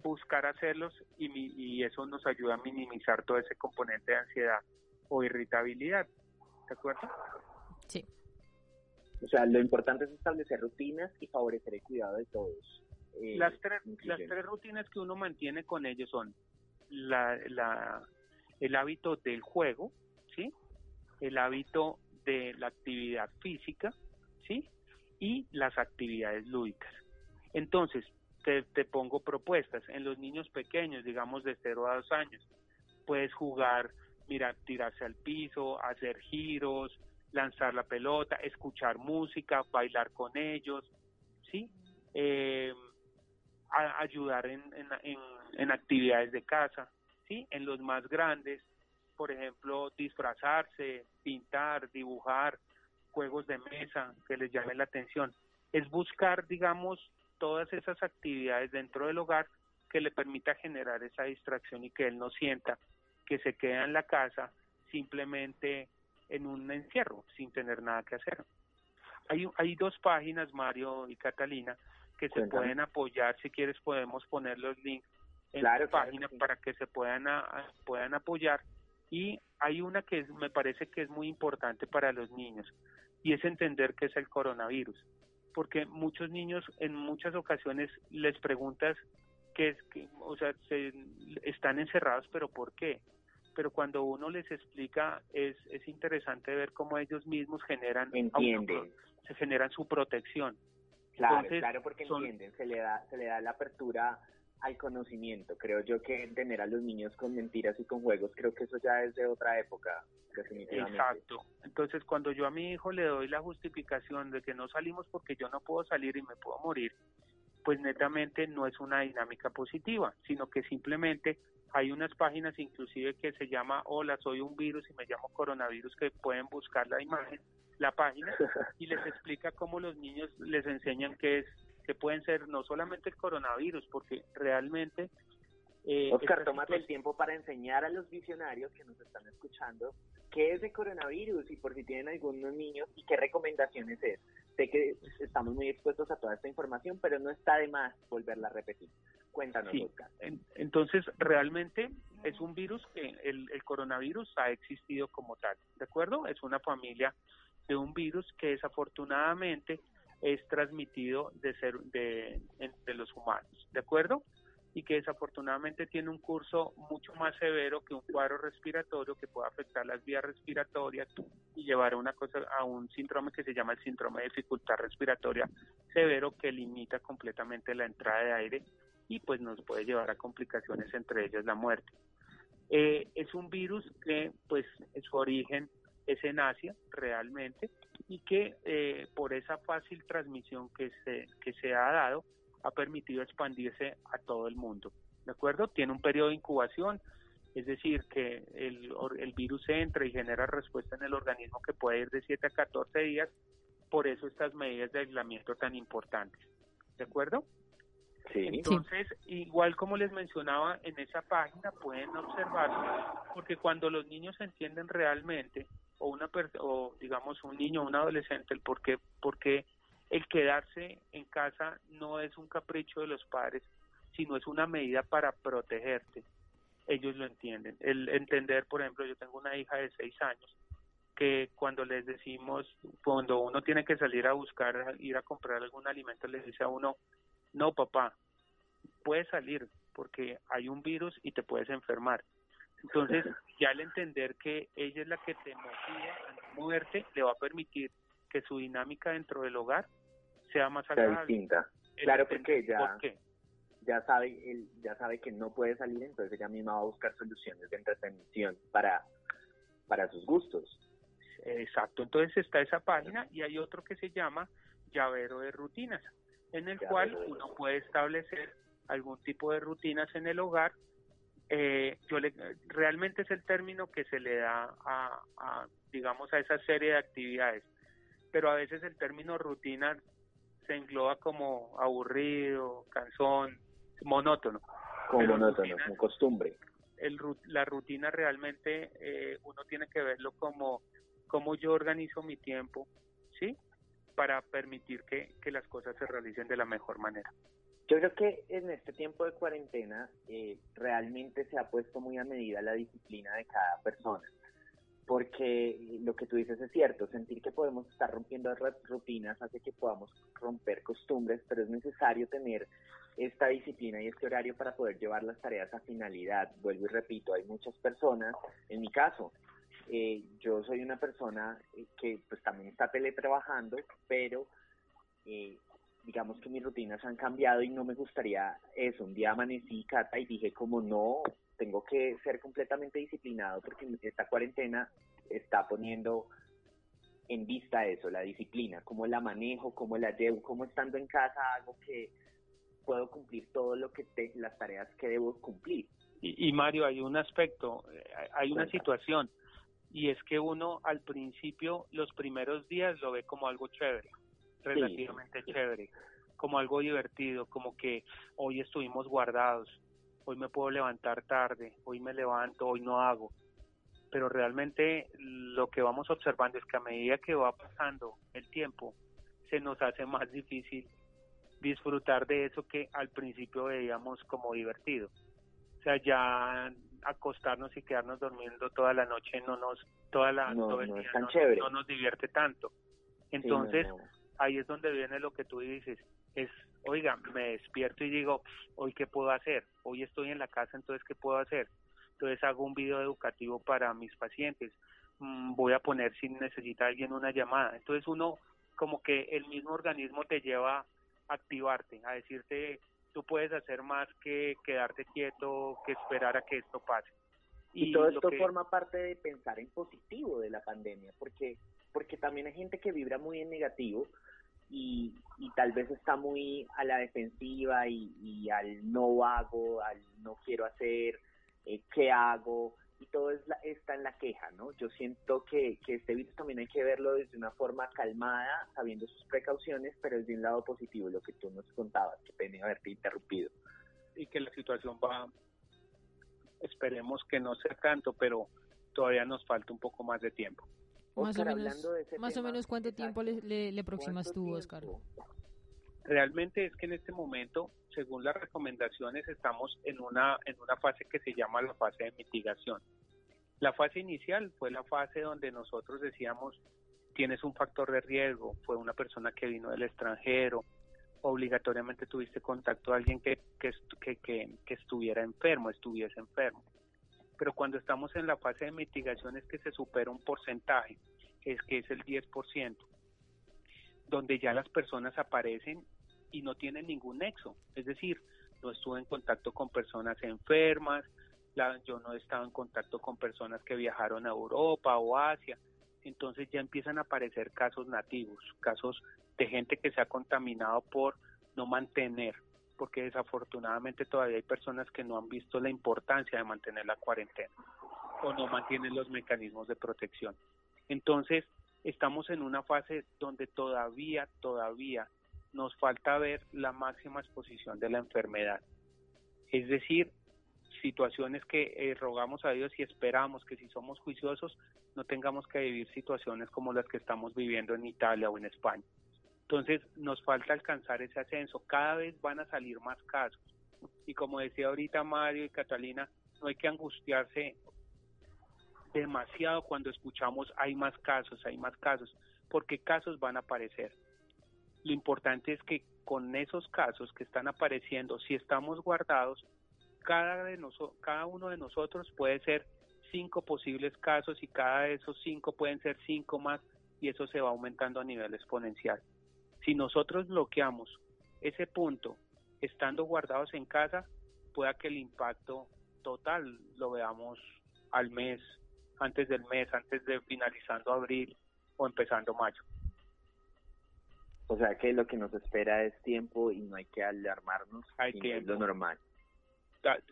Speaker 3: buscar hacerlos y, y eso nos ayuda a minimizar todo ese componente de ansiedad o irritabilidad, ¿de acuerdo?
Speaker 2: Sí.
Speaker 1: O sea, lo importante es establecer rutinas y favorecer el cuidado de todos.
Speaker 3: Eh, las, tres, las tres rutinas que uno mantiene con ellos son la, la, el hábito del juego, ¿sí? El hábito de la actividad física, ¿sí? Y las actividades lúdicas. Entonces, te, te pongo propuestas. En los niños pequeños, digamos de 0 a 2 años, puedes jugar, mira, tirarse al piso, hacer giros, lanzar la pelota, escuchar música, bailar con ellos, ¿sí? Eh, ayudar en, en, en, actividades de casa, ¿sí? En los más grandes, por ejemplo, disfrazarse, pintar, dibujar, juegos de mesa que les llamen la atención. Es buscar, digamos, todas esas actividades dentro del hogar que le permita generar esa distracción y que él no sienta que se queda en la casa simplemente en un encierro sin tener nada que hacer. Hay, hay dos páginas, Mario y Catalina, que se pueden apoyar. Si quieres, podemos poner los links en la página para que se puedan, puedan apoyar. Y hay una que me parece que es muy importante para los niños y es entender qué es el coronavirus. Porque muchos niños en muchas ocasiones les preguntas qué es, que, o sea, se, están encerrados, pero ¿por qué? Pero cuando uno les explica es, es interesante ver cómo ellos mismos generan
Speaker 1: entienden
Speaker 3: se generan su protección.
Speaker 1: Claro claro porque entienden se le da se le da la apertura al conocimiento. Creo yo que tener a los niños con mentiras y con juegos creo que eso ya es de otra época
Speaker 3: exacto. Entonces cuando yo a mi hijo le doy la justificación de que no salimos porque yo no puedo salir y me puedo morir pues netamente no es una dinámica positiva, sino que simplemente hay unas páginas inclusive que se llama Hola, soy un virus y me llamo coronavirus que pueden buscar la imagen, la página y les explica cómo los niños les enseñan que es que pueden ser no solamente el coronavirus, porque realmente
Speaker 1: eh, Oscar, tómate el tiempo para enseñar a los visionarios que nos están escuchando qué es el coronavirus y por si tienen algunos niños y qué recomendaciones es. Sé que estamos muy expuestos a toda esta información, pero no está de más volverla a repetir. Cuéntanos, Oscar.
Speaker 3: entonces, realmente es un virus que el, el coronavirus ha existido como tal, ¿de acuerdo? Es una familia de un virus que desafortunadamente es transmitido de ser de entre los humanos, ¿de acuerdo? y que desafortunadamente tiene un curso mucho más severo que un cuadro respiratorio que puede afectar las vías respiratorias y llevar a una cosa a un síndrome que se llama el síndrome de dificultad respiratoria severo que limita completamente la entrada de aire y pues nos puede llevar a complicaciones entre ellas la muerte. Eh, es un virus que pues su origen es en Asia realmente y que eh, por esa fácil transmisión que se, que se ha dado ha permitido expandirse a todo el mundo. ¿De acuerdo? Tiene un periodo de incubación, es decir, que el, el virus entra y genera respuesta en el organismo que puede ir de 7 a 14 días, por eso estas medidas de aislamiento tan importantes. ¿De acuerdo? Entonces, igual como les mencionaba, en esa página pueden observar, porque cuando los niños entienden realmente, o una o digamos un niño o un adolescente, el por qué, por qué el quedarse en casa no es un capricho de los padres, sino es una medida para protegerte. ellos lo entienden. El entender, por ejemplo, yo tengo una hija de seis años que cuando les decimos, cuando uno tiene que salir a buscar, ir a comprar algún alimento, les dice a uno, no papá, puedes salir porque hay un virus y te puedes enfermar. Entonces, ya al entender que ella es la que te motiva a moverte, le va a permitir que su dinámica dentro del hogar sea más agradable.
Speaker 1: distinta. Claro, porque ya, ya sabe él ya sabe que no puede salir, entonces ella misma va a buscar soluciones de entretención para, para sus gustos.
Speaker 3: Exacto, entonces está esa página y hay otro que se llama llavero de rutinas, en el cual uno puede establecer algún tipo de rutinas en el hogar. Eh, yo le, realmente es el término que se le da a, a, digamos, a esa serie de actividades, pero a veces el término rutina se engloba como aburrido, cansón, monótono.
Speaker 1: Como monótono, como costumbre.
Speaker 3: El, la rutina realmente eh, uno tiene que verlo como cómo yo organizo mi tiempo, ¿sí? Para permitir que, que las cosas se realicen de la mejor manera.
Speaker 1: Yo creo que en este tiempo de cuarentena eh, realmente se ha puesto muy a medida la disciplina de cada persona, porque lo que tú dices es cierto, sentir que podemos estar rompiendo rutinas hace que podamos romper costumbres, pero es necesario tener esta disciplina y este horario para poder llevar las tareas a finalidad. Vuelvo y repito, hay muchas personas, en mi caso, eh, yo soy una persona eh, que pues también está teletrabajando, pero eh, digamos que mis rutinas han cambiado y no me gustaría eso. Un día amanecí, Cata, y dije como no, tengo que ser completamente disciplinado porque esta cuarentena está poniendo en vista eso, la disciplina, cómo la manejo, cómo la llevo, cómo estando en casa hago que puedo cumplir todo lo que te, las tareas que debo cumplir.
Speaker 3: Y, Mario, hay un aspecto, hay una situación y es que uno al principio, los primeros días lo ve como algo chévere, relativamente chévere, como algo divertido, como que hoy estuvimos guardados, hoy me puedo levantar tarde, hoy me levanto, hoy no hago. Pero realmente lo que vamos observando es que a medida que va pasando el tiempo, se nos hace más difícil disfrutar de eso que al principio veíamos como divertido. O sea, ya acostarnos y quedarnos durmiendo toda la noche no nos toda la
Speaker 1: no,
Speaker 3: todo
Speaker 1: el
Speaker 3: día
Speaker 1: no,
Speaker 3: nos divierte tanto. Entonces ahí es donde viene lo que tú dices es oiga me despierto y digo hoy qué puedo hacer hoy estoy en la casa entonces qué puedo hacer entonces hago un video educativo para mis pacientes. Mm, voy a poner si necesita alguien una llamada. Entonces uno como que el mismo organismo te lleva a activarte a decirte tú puedes hacer más que quedarte quieto, que esperar a que esto pase.
Speaker 1: Y, todo esto forma parte de pensar en positivo de la pandemia, porque porque también hay gente que vibra muy en negativo y, y tal vez está muy a la defensiva y, y al no hago, al no quiero hacer, eh, qué hago, y todo es está en la queja, ¿no? Yo siento que, que este virus también hay que verlo desde una forma calmada, sabiendo sus precauciones, pero desde un lado positivo, lo que tú nos contabas, que pena haberte interrumpido.
Speaker 3: Y que la situación va, esperemos que no sea tanto, pero todavía nos falta un poco más de tiempo.
Speaker 2: más, o menos, más o menos, ¿cuánto tiempo le, le, le aproximas tú, Oscar?
Speaker 3: Realmente es que en este momento, según las recomendaciones, estamos en una, en una fase que se llama la fase de mitigación. La fase inicial fue la fase donde nosotros decíamos, tienes un factor de riesgo, fue una persona que vino del extranjero, obligatoriamente tuviste contacto a alguien que, que, que, que, estuviera enfermo, estuviese enfermo. Pero cuando estamos en la fase de mitigación es que se supera un porcentaje, es que es el 10%, donde ya las personas aparecen y no tienen ningún nexo. Es decir, no estuve en contacto con personas enfermas, yo no he estado en contacto con personas que viajaron a Europa o Asia. Entonces ya empiezan a aparecer casos nativos, casos de gente que se ha contaminado por no mantener, porque desafortunadamente todavía hay personas que no han visto la importancia de mantener la cuarentena o no mantienen los mecanismos de protección. Entonces, estamos en una fase donde todavía, todavía nos falta ver la máxima exposición de la enfermedad. Es decir, situaciones que eh, rogamos a Dios y esperamos que si somos juiciosos no tengamos que vivir situaciones como las que estamos viviendo en Italia o en España. Entonces nos falta alcanzar ese ascenso. Cada vez van a salir más casos. Y como decía ahorita Mario y Catalina, no hay que angustiarse demasiado cuando escuchamos hay más casos, hay más casos, porque casos van a aparecer. Lo importante es que con esos casos que están apareciendo, si estamos guardados, cada, de cada uno de nosotros puede ser cinco posibles casos y cada de esos cinco pueden ser cinco más y eso se va aumentando a nivel exponencial. Si nosotros bloqueamos ese punto estando guardados en casa, pueda que el impacto total lo veamos al mes, antes del mes, antes de finalizando abril o empezando mayo.
Speaker 1: O sea que lo que nos espera es tiempo y no hay que alarmarnos, hay que es lo normal.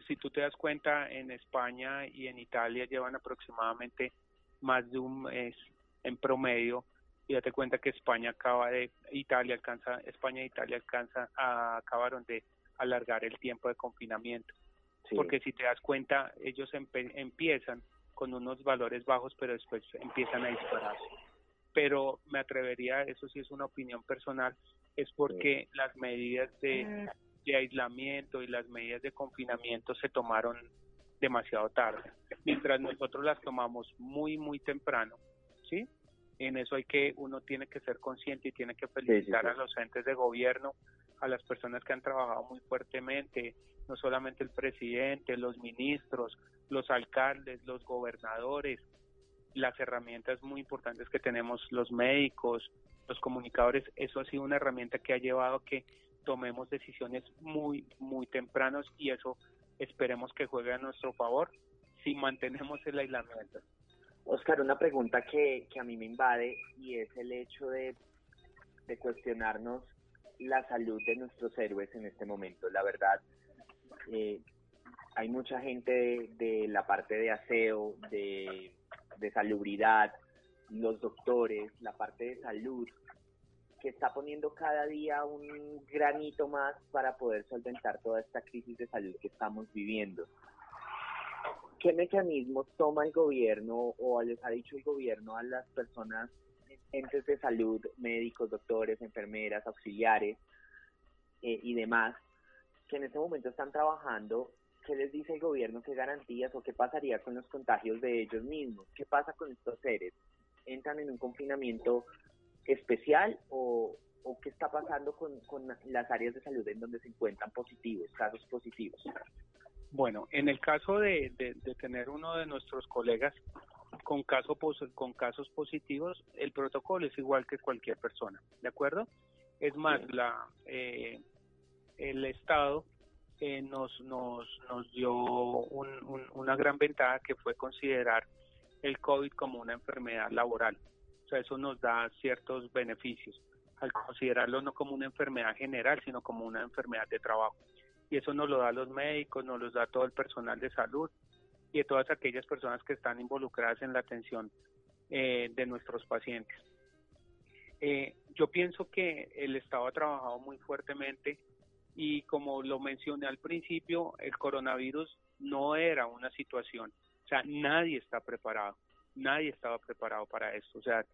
Speaker 3: Si tú te das cuenta, en España y en Italia llevan aproximadamente más de un mes en promedio y date cuenta que España acaba de Italia alcanza España e Italia alcanza a, acabaron de alargar el tiempo de confinamiento porque si te das cuenta ellos empiezan con unos valores bajos pero después empiezan a dispararse. Pero me atrevería eso sí es una opinión personal es porque las medidas de, de aislamiento y las medidas de confinamiento se tomaron demasiado tarde. Mientras nosotros las tomamos muy muy temprano sí en eso hay que, uno tiene que ser consciente y tiene que felicitar a los entes de gobierno, a las personas que han trabajado muy fuertemente, no solamente el presidente, los ministros, los alcaldes, los gobernadores, las herramientas muy importantes que tenemos los médicos, los comunicadores, eso ha sido una herramienta que ha llevado a que tomemos decisiones muy, muy tempranos y eso esperemos que juegue a nuestro favor si mantenemos el aislamiento.
Speaker 1: Oscar, una pregunta que, a mí me invade y es el hecho de, cuestionarnos la salud de nuestros héroes en este momento. La verdad, eh, hay mucha gente de, la parte de aseo, de, de salubridad, los doctores, la parte de salud, que está poniendo cada día un granito más para poder solventar toda esta crisis de salud que estamos viviendo. ¿Qué mecanismos toma el gobierno o les ha dicho el gobierno a las personas, entes de salud, médicos, doctores, enfermeras, auxiliares eh, y demás, que en este momento están trabajando? ¿Qué les dice el gobierno? ¿Qué garantías o qué pasaría con los contagios de ellos mismos? ¿Qué pasa con estos seres? ¿Entran en un confinamiento especial o, qué está pasando con, con las áreas de salud en donde se encuentran positivos, casos positivos?
Speaker 3: Bueno, en el caso de, tener uno de nuestros colegas con, caso, con casos positivos, el protocolo es igual que cualquier persona, ¿de acuerdo? Es más, la eh, el Estado eh, nos, nos, nos dio una gran ventaja que fue considerar el COVID como una enfermedad laboral. O sea, eso nos da ciertos beneficios al considerarlo no como una enfermedad general, sino como una enfermedad de trabajo y eso nos lo da los médicos, nos lo da todo el personal de salud y de todas aquellas personas que están involucradas en la atención eh, de nuestros pacientes. Eh, yo pienso que el Estado ha trabajado muy fuertemente y como lo mencioné al principio, el coronavirus no era una situación, o sea, nadie está preparado, nadie estaba preparado para esto, o sea,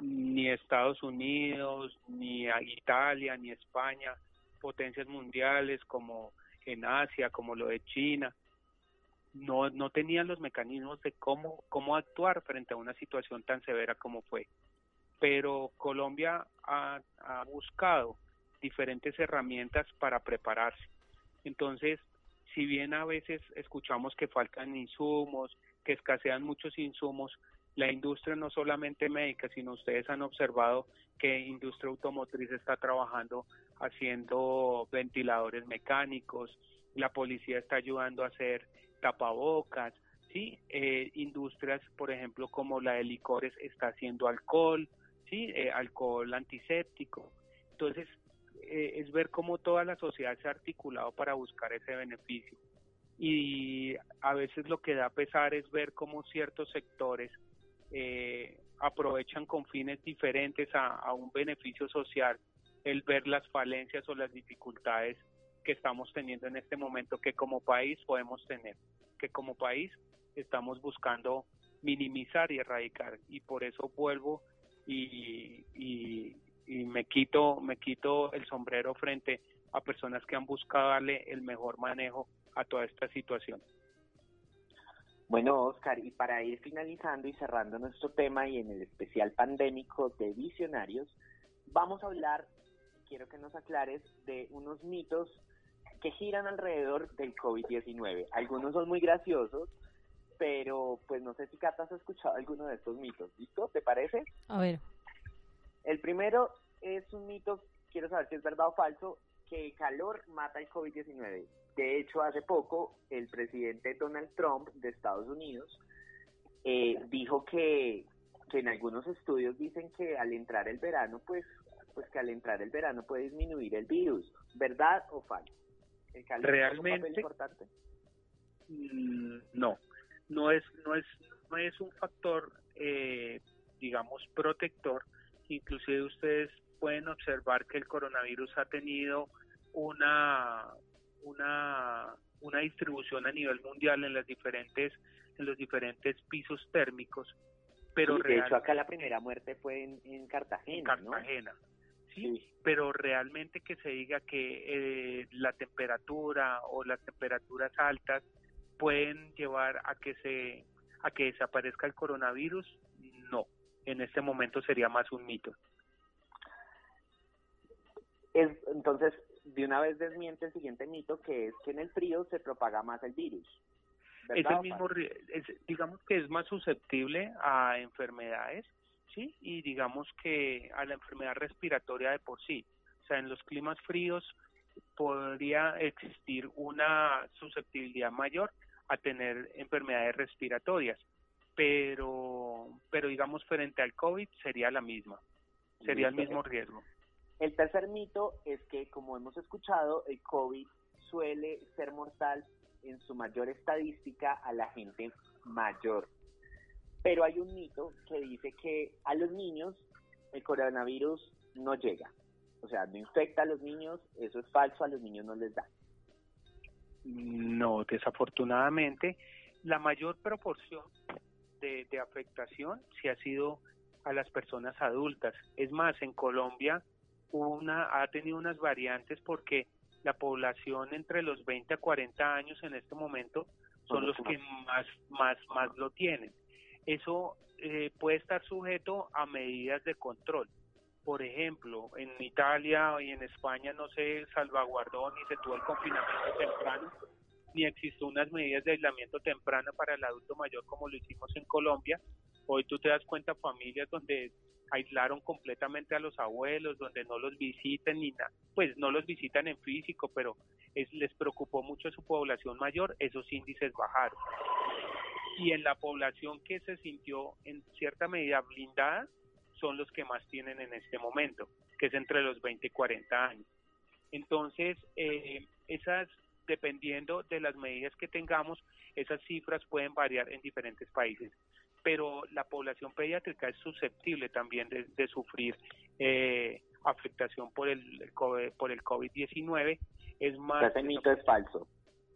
Speaker 3: ni Estados Unidos, ni Italia, ni España, potencias mundiales como en Asia, como lo de China, no, no tenían los mecanismos de cómo, cómo actuar frente a una situación tan severa como fue. Pero Colombia ha, buscado diferentes herramientas para prepararse. Entonces, si bien a veces escuchamos que faltan insumos, que escasean muchos insumos, la industria no solamente médica, sino ustedes han observado que industria automotriz está trabajando haciendo ventiladores mecánicos, la policía está ayudando a hacer tapabocas, sí, eh, industrias, por ejemplo, como la de licores está haciendo alcohol, sí, eh, alcohol antiséptico. Entonces, eh, es ver cómo toda la sociedad se ha articulado para buscar ese beneficio. Y a veces lo que da pesar es ver cómo ciertos sectores aprovechan con fines diferentes a un beneficio social el ver las falencias o las dificultades que estamos teniendo en este momento que como país podemos tener, que como país estamos buscando minimizar y erradicar y por eso vuelvo y, y, me quito me quito el sombrero frente a personas que han buscado darle el mejor manejo a toda esta situación.
Speaker 1: Bueno, Oscar, y para ir finalizando y cerrando nuestro tema y en el especial pandémico de visionarios, vamos a hablar, quiero que nos aclares, de unos mitos que giran alrededor del COVID-19. Algunos son muy graciosos, pero pues no sé si Cata has escuchado alguno de estos mitos. ¿Listo? ¿Te parece?
Speaker 2: A ver.
Speaker 1: El primero es un mito, quiero saber si es verdad o falso, que el calor mata el COVID-19. De hecho, hace poco el presidente Donald Trump de Estados Unidos eh, dijo que, que en algunos estudios dicen que al entrar el verano, pues, pues que al entrar el verano puede disminuir el virus. ¿Verdad o falso?
Speaker 3: ¿El calor Realmente, importante? Mm, no, no es, no es, no es un factor, eh, digamos, protector. Inclusive ustedes pueden observar que el coronavirus ha tenido una una, una distribución a nivel mundial en las diferentes en los diferentes pisos térmicos pero
Speaker 1: de hecho acá la primera muerte fue en, Cartagena
Speaker 3: en Cartagena ¿sí? pero realmente que se diga que eh, la temperatura o las temperaturas altas pueden llevar a que se a que desaparezca el coronavirus no en este momento sería más un mito
Speaker 1: es, entonces de una vez desmiente el siguiente mito que es que en el frío se propaga más el virus.
Speaker 3: Es el mismo, digamos que es más susceptible a enfermedades, ¿sí? Y digamos que a la enfermedad respiratoria de por sí. O sea, en los climas fríos podría existir una susceptibilidad mayor a tener enfermedades respiratorias, pero, pero digamos frente al COVID sería la misma, sería el mismo riesgo.
Speaker 1: El tercer mito es que, como hemos escuchado, el COVID suele ser mortal en su mayor estadística a la gente mayor. Pero hay un mito que dice que a los niños el coronavirus no llega. O sea, no infecta a los niños, eso es falso, a los niños no les da.
Speaker 3: No, desafortunadamente, la mayor proporción de, de afectación sí ha sido a las personas adultas. Es más, en Colombia una, ha tenido unas variantes porque la población entre los 20 a 40 años en este momento son los que más, más, más lo tienen. Eso eh, puede estar sujeto a medidas de control. Por ejemplo, en Italia y en España no se salvaguardó ni se tuvo el confinamiento temprano, ni existió unas medidas de aislamiento temprano para el adulto mayor como lo hicimos en Colombia. Hoy tú te das cuenta familias donde aislaron completamente a los abuelos, donde no los visitan ni nada, pues no los visitan en físico, pero es, les preocupó mucho su población mayor, esos índices bajaron. Y en la población que se sintió en cierta medida blindada, son los que más tienen en este momento, que es entre los 20 y 40 años. Entonces, eh, esas, dependiendo de las medidas que tengamos, esas cifras pueden variar en diferentes países pero la población pediátrica es susceptible también de, sufrir eh, afectación por el, por el COVID-19. Es más...
Speaker 1: Ese mito es falso.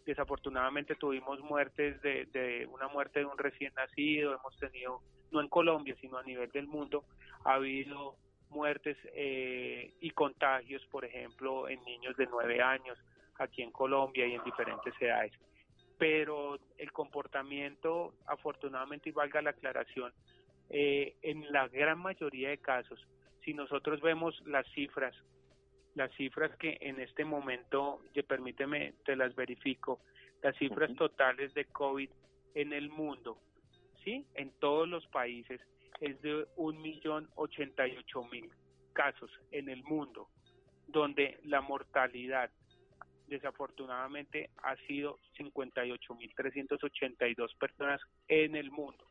Speaker 3: Desafortunadamente tuvimos muertes de, de una muerte de un recién nacido, hemos tenido, no en Colombia, sino a nivel del mundo, ha habido muertes eh, y contagios, por ejemplo, en niños de nueve años aquí en Colombia y en diferentes edades. Pero el comportamiento, afortunadamente, y valga la aclaración, eh, en la gran mayoría de casos, si nosotros vemos las cifras, las cifras que en este momento, permíteme, te las verifico, las cifras totales de COVID en el mundo, ¿sí? En todos los países es de un millón ochenta y ocho mil casos en el mundo, donde la mortalidad desafortunadamente ha sido 58.382 personas en el mundo.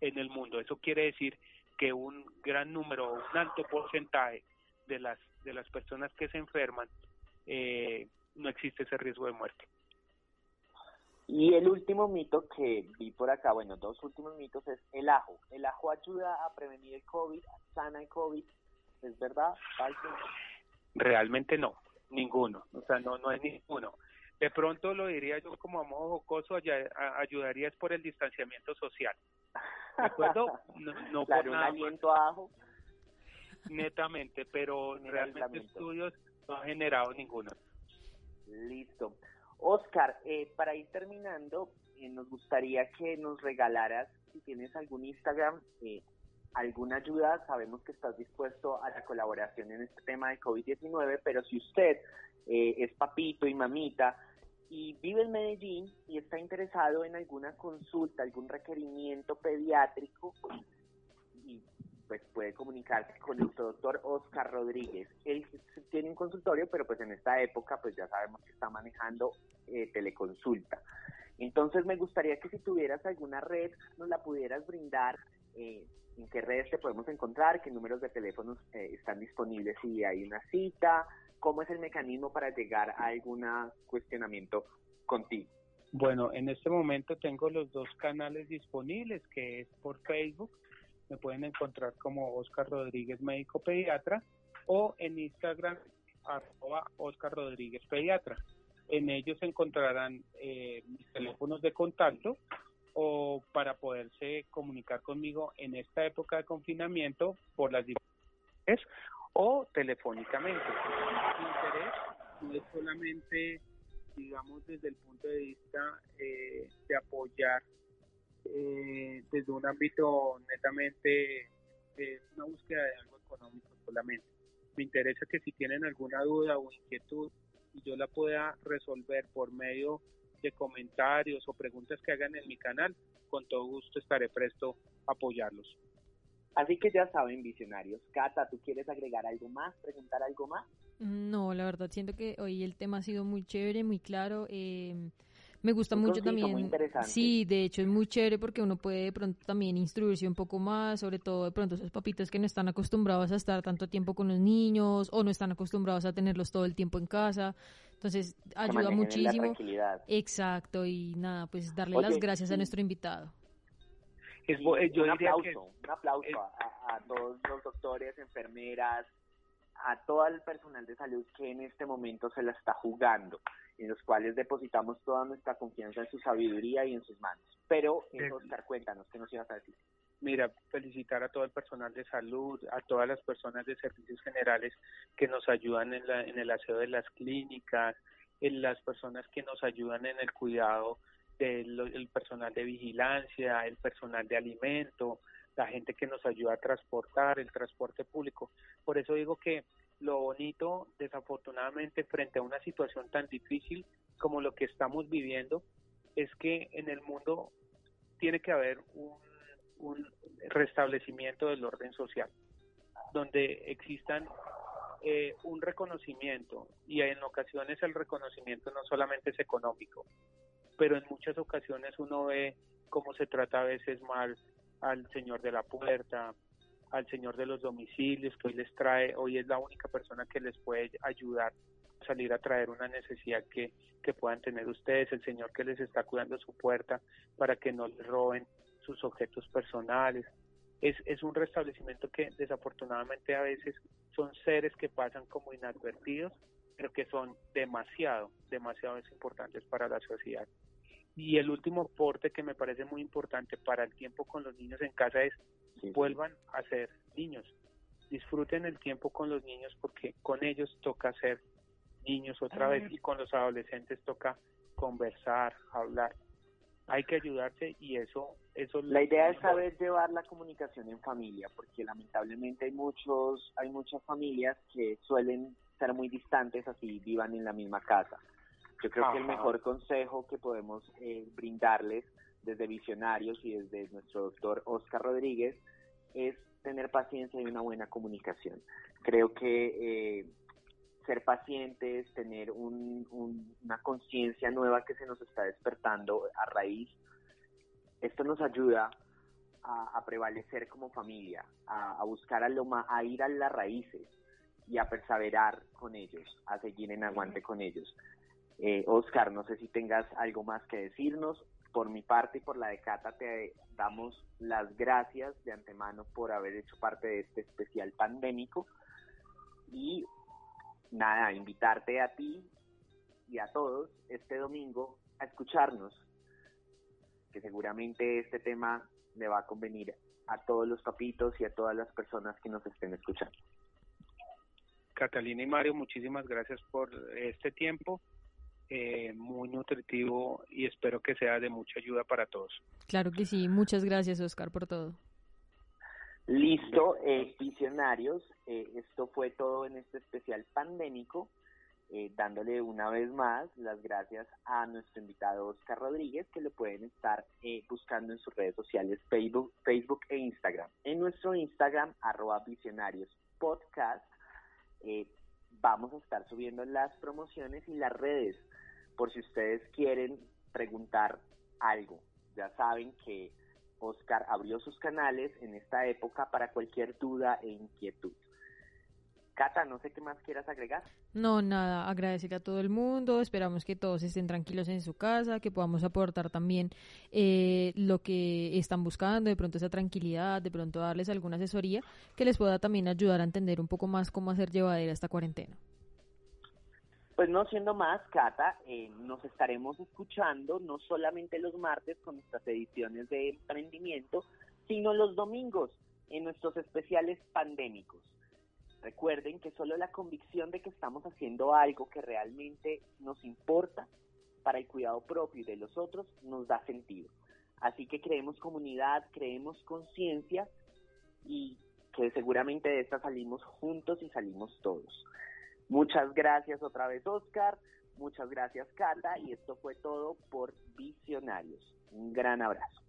Speaker 3: En el mundo. Eso quiere decir que un gran número, un alto porcentaje de las de las personas que se enferman eh, no existe ese riesgo de muerte.
Speaker 1: Y el último mito que vi por acá, bueno, dos últimos mitos es el ajo. ¿El ajo ayuda a prevenir el COVID, sana el COVID? ¿Es verdad? ¿Falso?
Speaker 3: Realmente no. Ninguno, o sea, no, no es ninguno. De pronto lo diría yo como a modo jocoso, ayudaría es por el distanciamiento social. ¿De acuerdo?
Speaker 1: No, no por un aliento ajo.
Speaker 3: Netamente, pero realmente estudios no han generado ninguno.
Speaker 1: Listo. Oscar, eh, para ir terminando, eh, nos gustaría que nos regalaras, si tienes algún Instagram, eh, alguna ayuda. Sabemos que estás dispuesto a la colaboración en este tema de COVID-19, pero si usted eh, es papito y mamita y vive en Medellín y está interesado en alguna consulta, algún requerimiento pediátrico, pues puede comunicarse con el doctor Oscar Rodríguez. Él tiene un consultorio, pero pues en esta época pues ya sabemos que está manejando eh, teleconsulta. Entonces me gustaría que si tuvieras alguna red nos la pudieras brindar, eh, en qué redes te podemos encontrar, qué números de teléfonos eh, están disponibles si hay una cita, cómo es el mecanismo para llegar a algún cuestionamiento contigo.
Speaker 3: Bueno, en este momento tengo los dos canales disponibles, que es por Facebook, me pueden encontrar como Oscar Rodríguez Médico Pediatra, o en Instagram, arroba Oscar Rodríguez Pediatra. En ellos encontrarán eh, mis teléfonos de contacto o para poderse comunicar conmigo en esta época de confinamiento por las diferentes o telefónicamente. Mi interés no es solamente, digamos, desde el punto de vista eh, de apoyar eh, desde un ámbito netamente de una búsqueda de algo económico solamente. Me interesa que si tienen alguna duda o inquietud y yo la pueda resolver por medio de comentarios o preguntas que hagan en mi canal, con todo gusto estaré presto a apoyarlos.
Speaker 1: Así que ya saben, visionarios. Cata, ¿tú quieres agregar algo más, preguntar algo más?
Speaker 2: No, la verdad, siento que hoy el tema ha sido muy chévere, muy claro. Eh, me gusta mucho también. Sí, de hecho es muy chévere porque uno puede de pronto también instruirse un poco más, sobre todo de pronto esos papitos que no están acostumbrados a estar tanto tiempo con los niños o no están acostumbrados a tenerlos todo el tiempo en casa. Entonces ayuda muchísimo. Exacto, y nada, pues darle las gracias a nuestro invitado.
Speaker 1: Es, eh, yo un aplauso, un aplauso a, a todos los doctores, enfermeras, a todo el personal de salud que en este momento se la está jugando en los cuales depositamos toda nuestra confianza en su sabiduría y en sus manos. Pero, eh, Oscar, cuéntanos, ¿qué nos ibas a decir?
Speaker 3: Mira, felicitar a todo el personal de salud, a todas las personas de servicios generales que nos ayudan en, la, en el aseo de las clínicas, en las personas que nos ayudan en el cuidado del personal de vigilancia, el personal de alimento, la gente que nos ayuda a transportar, el transporte público. Por eso digo que lo bonito, desafortunadamente, frente a una situación tan difícil como lo que estamos viviendo, es que en el mundo tiene que haber un, restablecimiento del orden social, donde existan eh, un reconocimiento, y en ocasiones el reconocimiento no solamente es económico, pero en muchas ocasiones uno ve cómo se trata a veces mal al señor de la puerta, al señor de los domicilios, que hoy les trae, hoy es la única persona que les puede ayudar a salir a traer una necesidad que, que puedan tener ustedes, el señor que les está cuidando su puerta para que no les roben sus objetos personales. Es, es un restablecimiento que desafortunadamente a veces son seres que pasan como inadvertidos, pero que son demasiado, demasiado importantes para la sociedad. Y el último aporte que me parece muy importante para el tiempo con los niños en casa es vuelvan a ser niños. Disfruten el tiempo con los niños porque con ellos toca ser niños otra vez y con los adolescentes toca conversar, hablar. Hay que ayudarse y eso eso
Speaker 1: La idea es saber llevar la comunicación en familia, porque lamentablemente hay muchos hay muchas familias que suelen ser muy distantes así vivan en la misma casa. Yo creo que el mejor consejo que podemos eh, brindarles desde Visionarios y desde nuestro doctor Oscar Rodríguez es tener paciencia y una buena comunicación. Creo que eh, ser pacientes, tener una conciencia nueva que se nos está despertando a raíz, esto nos ayuda a, prevalecer como familia, a, buscar a, lo a ir a las raíces y a perseverar con ellos, a seguir en aguante con ellos. Eh, Oscar, no sé si tengas algo más que decirnos. Por mi parte y por la de Cata te damos las gracias de antemano por haber hecho parte de este especial pandémico. Y nada, invitarte a ti y a todos este domingo a escucharnos, que seguramente este tema le va a convenir a todos los papitos y a todas las personas que nos estén escuchando.
Speaker 3: Catalina y Mario, muchísimas gracias por este tiempo eh, muy nutritivo y espero que sea de mucha ayuda para todos.
Speaker 2: Claro que sí, muchas gracias Oscar por todo.
Speaker 1: Listo, eh, visionarios, eh, esto fue todo en este especial pandémico, eh, dándole una vez más las gracias a nuestro invitado Oscar Rodríguez, que lo pueden estar eh, buscando en sus redes sociales Facebook, Facebook e Instagram. En nuestro Instagram, arroba visionarios podcast, eh, vamos a estar subiendo las promociones y las redes por si ustedes quieren preguntar algo. Ya saben que Oscar abrió sus canales en esta época para cualquier duda e inquietud. Cata, no sé qué más quieras agregar.
Speaker 2: No, nada, agradecer a todo el mundo, esperamos que todos estén tranquilos en su casa, que podamos aportar también eh, lo que están buscando, de pronto esa tranquilidad, de pronto darles alguna asesoría que les pueda también ayudar a entender un poco más cómo hacer llevadera esta cuarentena.
Speaker 1: Pues no siendo más, Cata, eh, nos estaremos escuchando no solamente los martes con nuestras ediciones de emprendimiento, sino los domingos en nuestros especiales pandémicos. Recuerden que solo la convicción de que estamos haciendo algo que realmente nos importa para el cuidado propio y de los otros nos da sentido. Así que creemos comunidad, creemos conciencia y que seguramente de esta salimos juntos y salimos todos. Muchas gracias otra vez Oscar, muchas gracias Cata y esto fue todo por Visionarios. Un gran abrazo.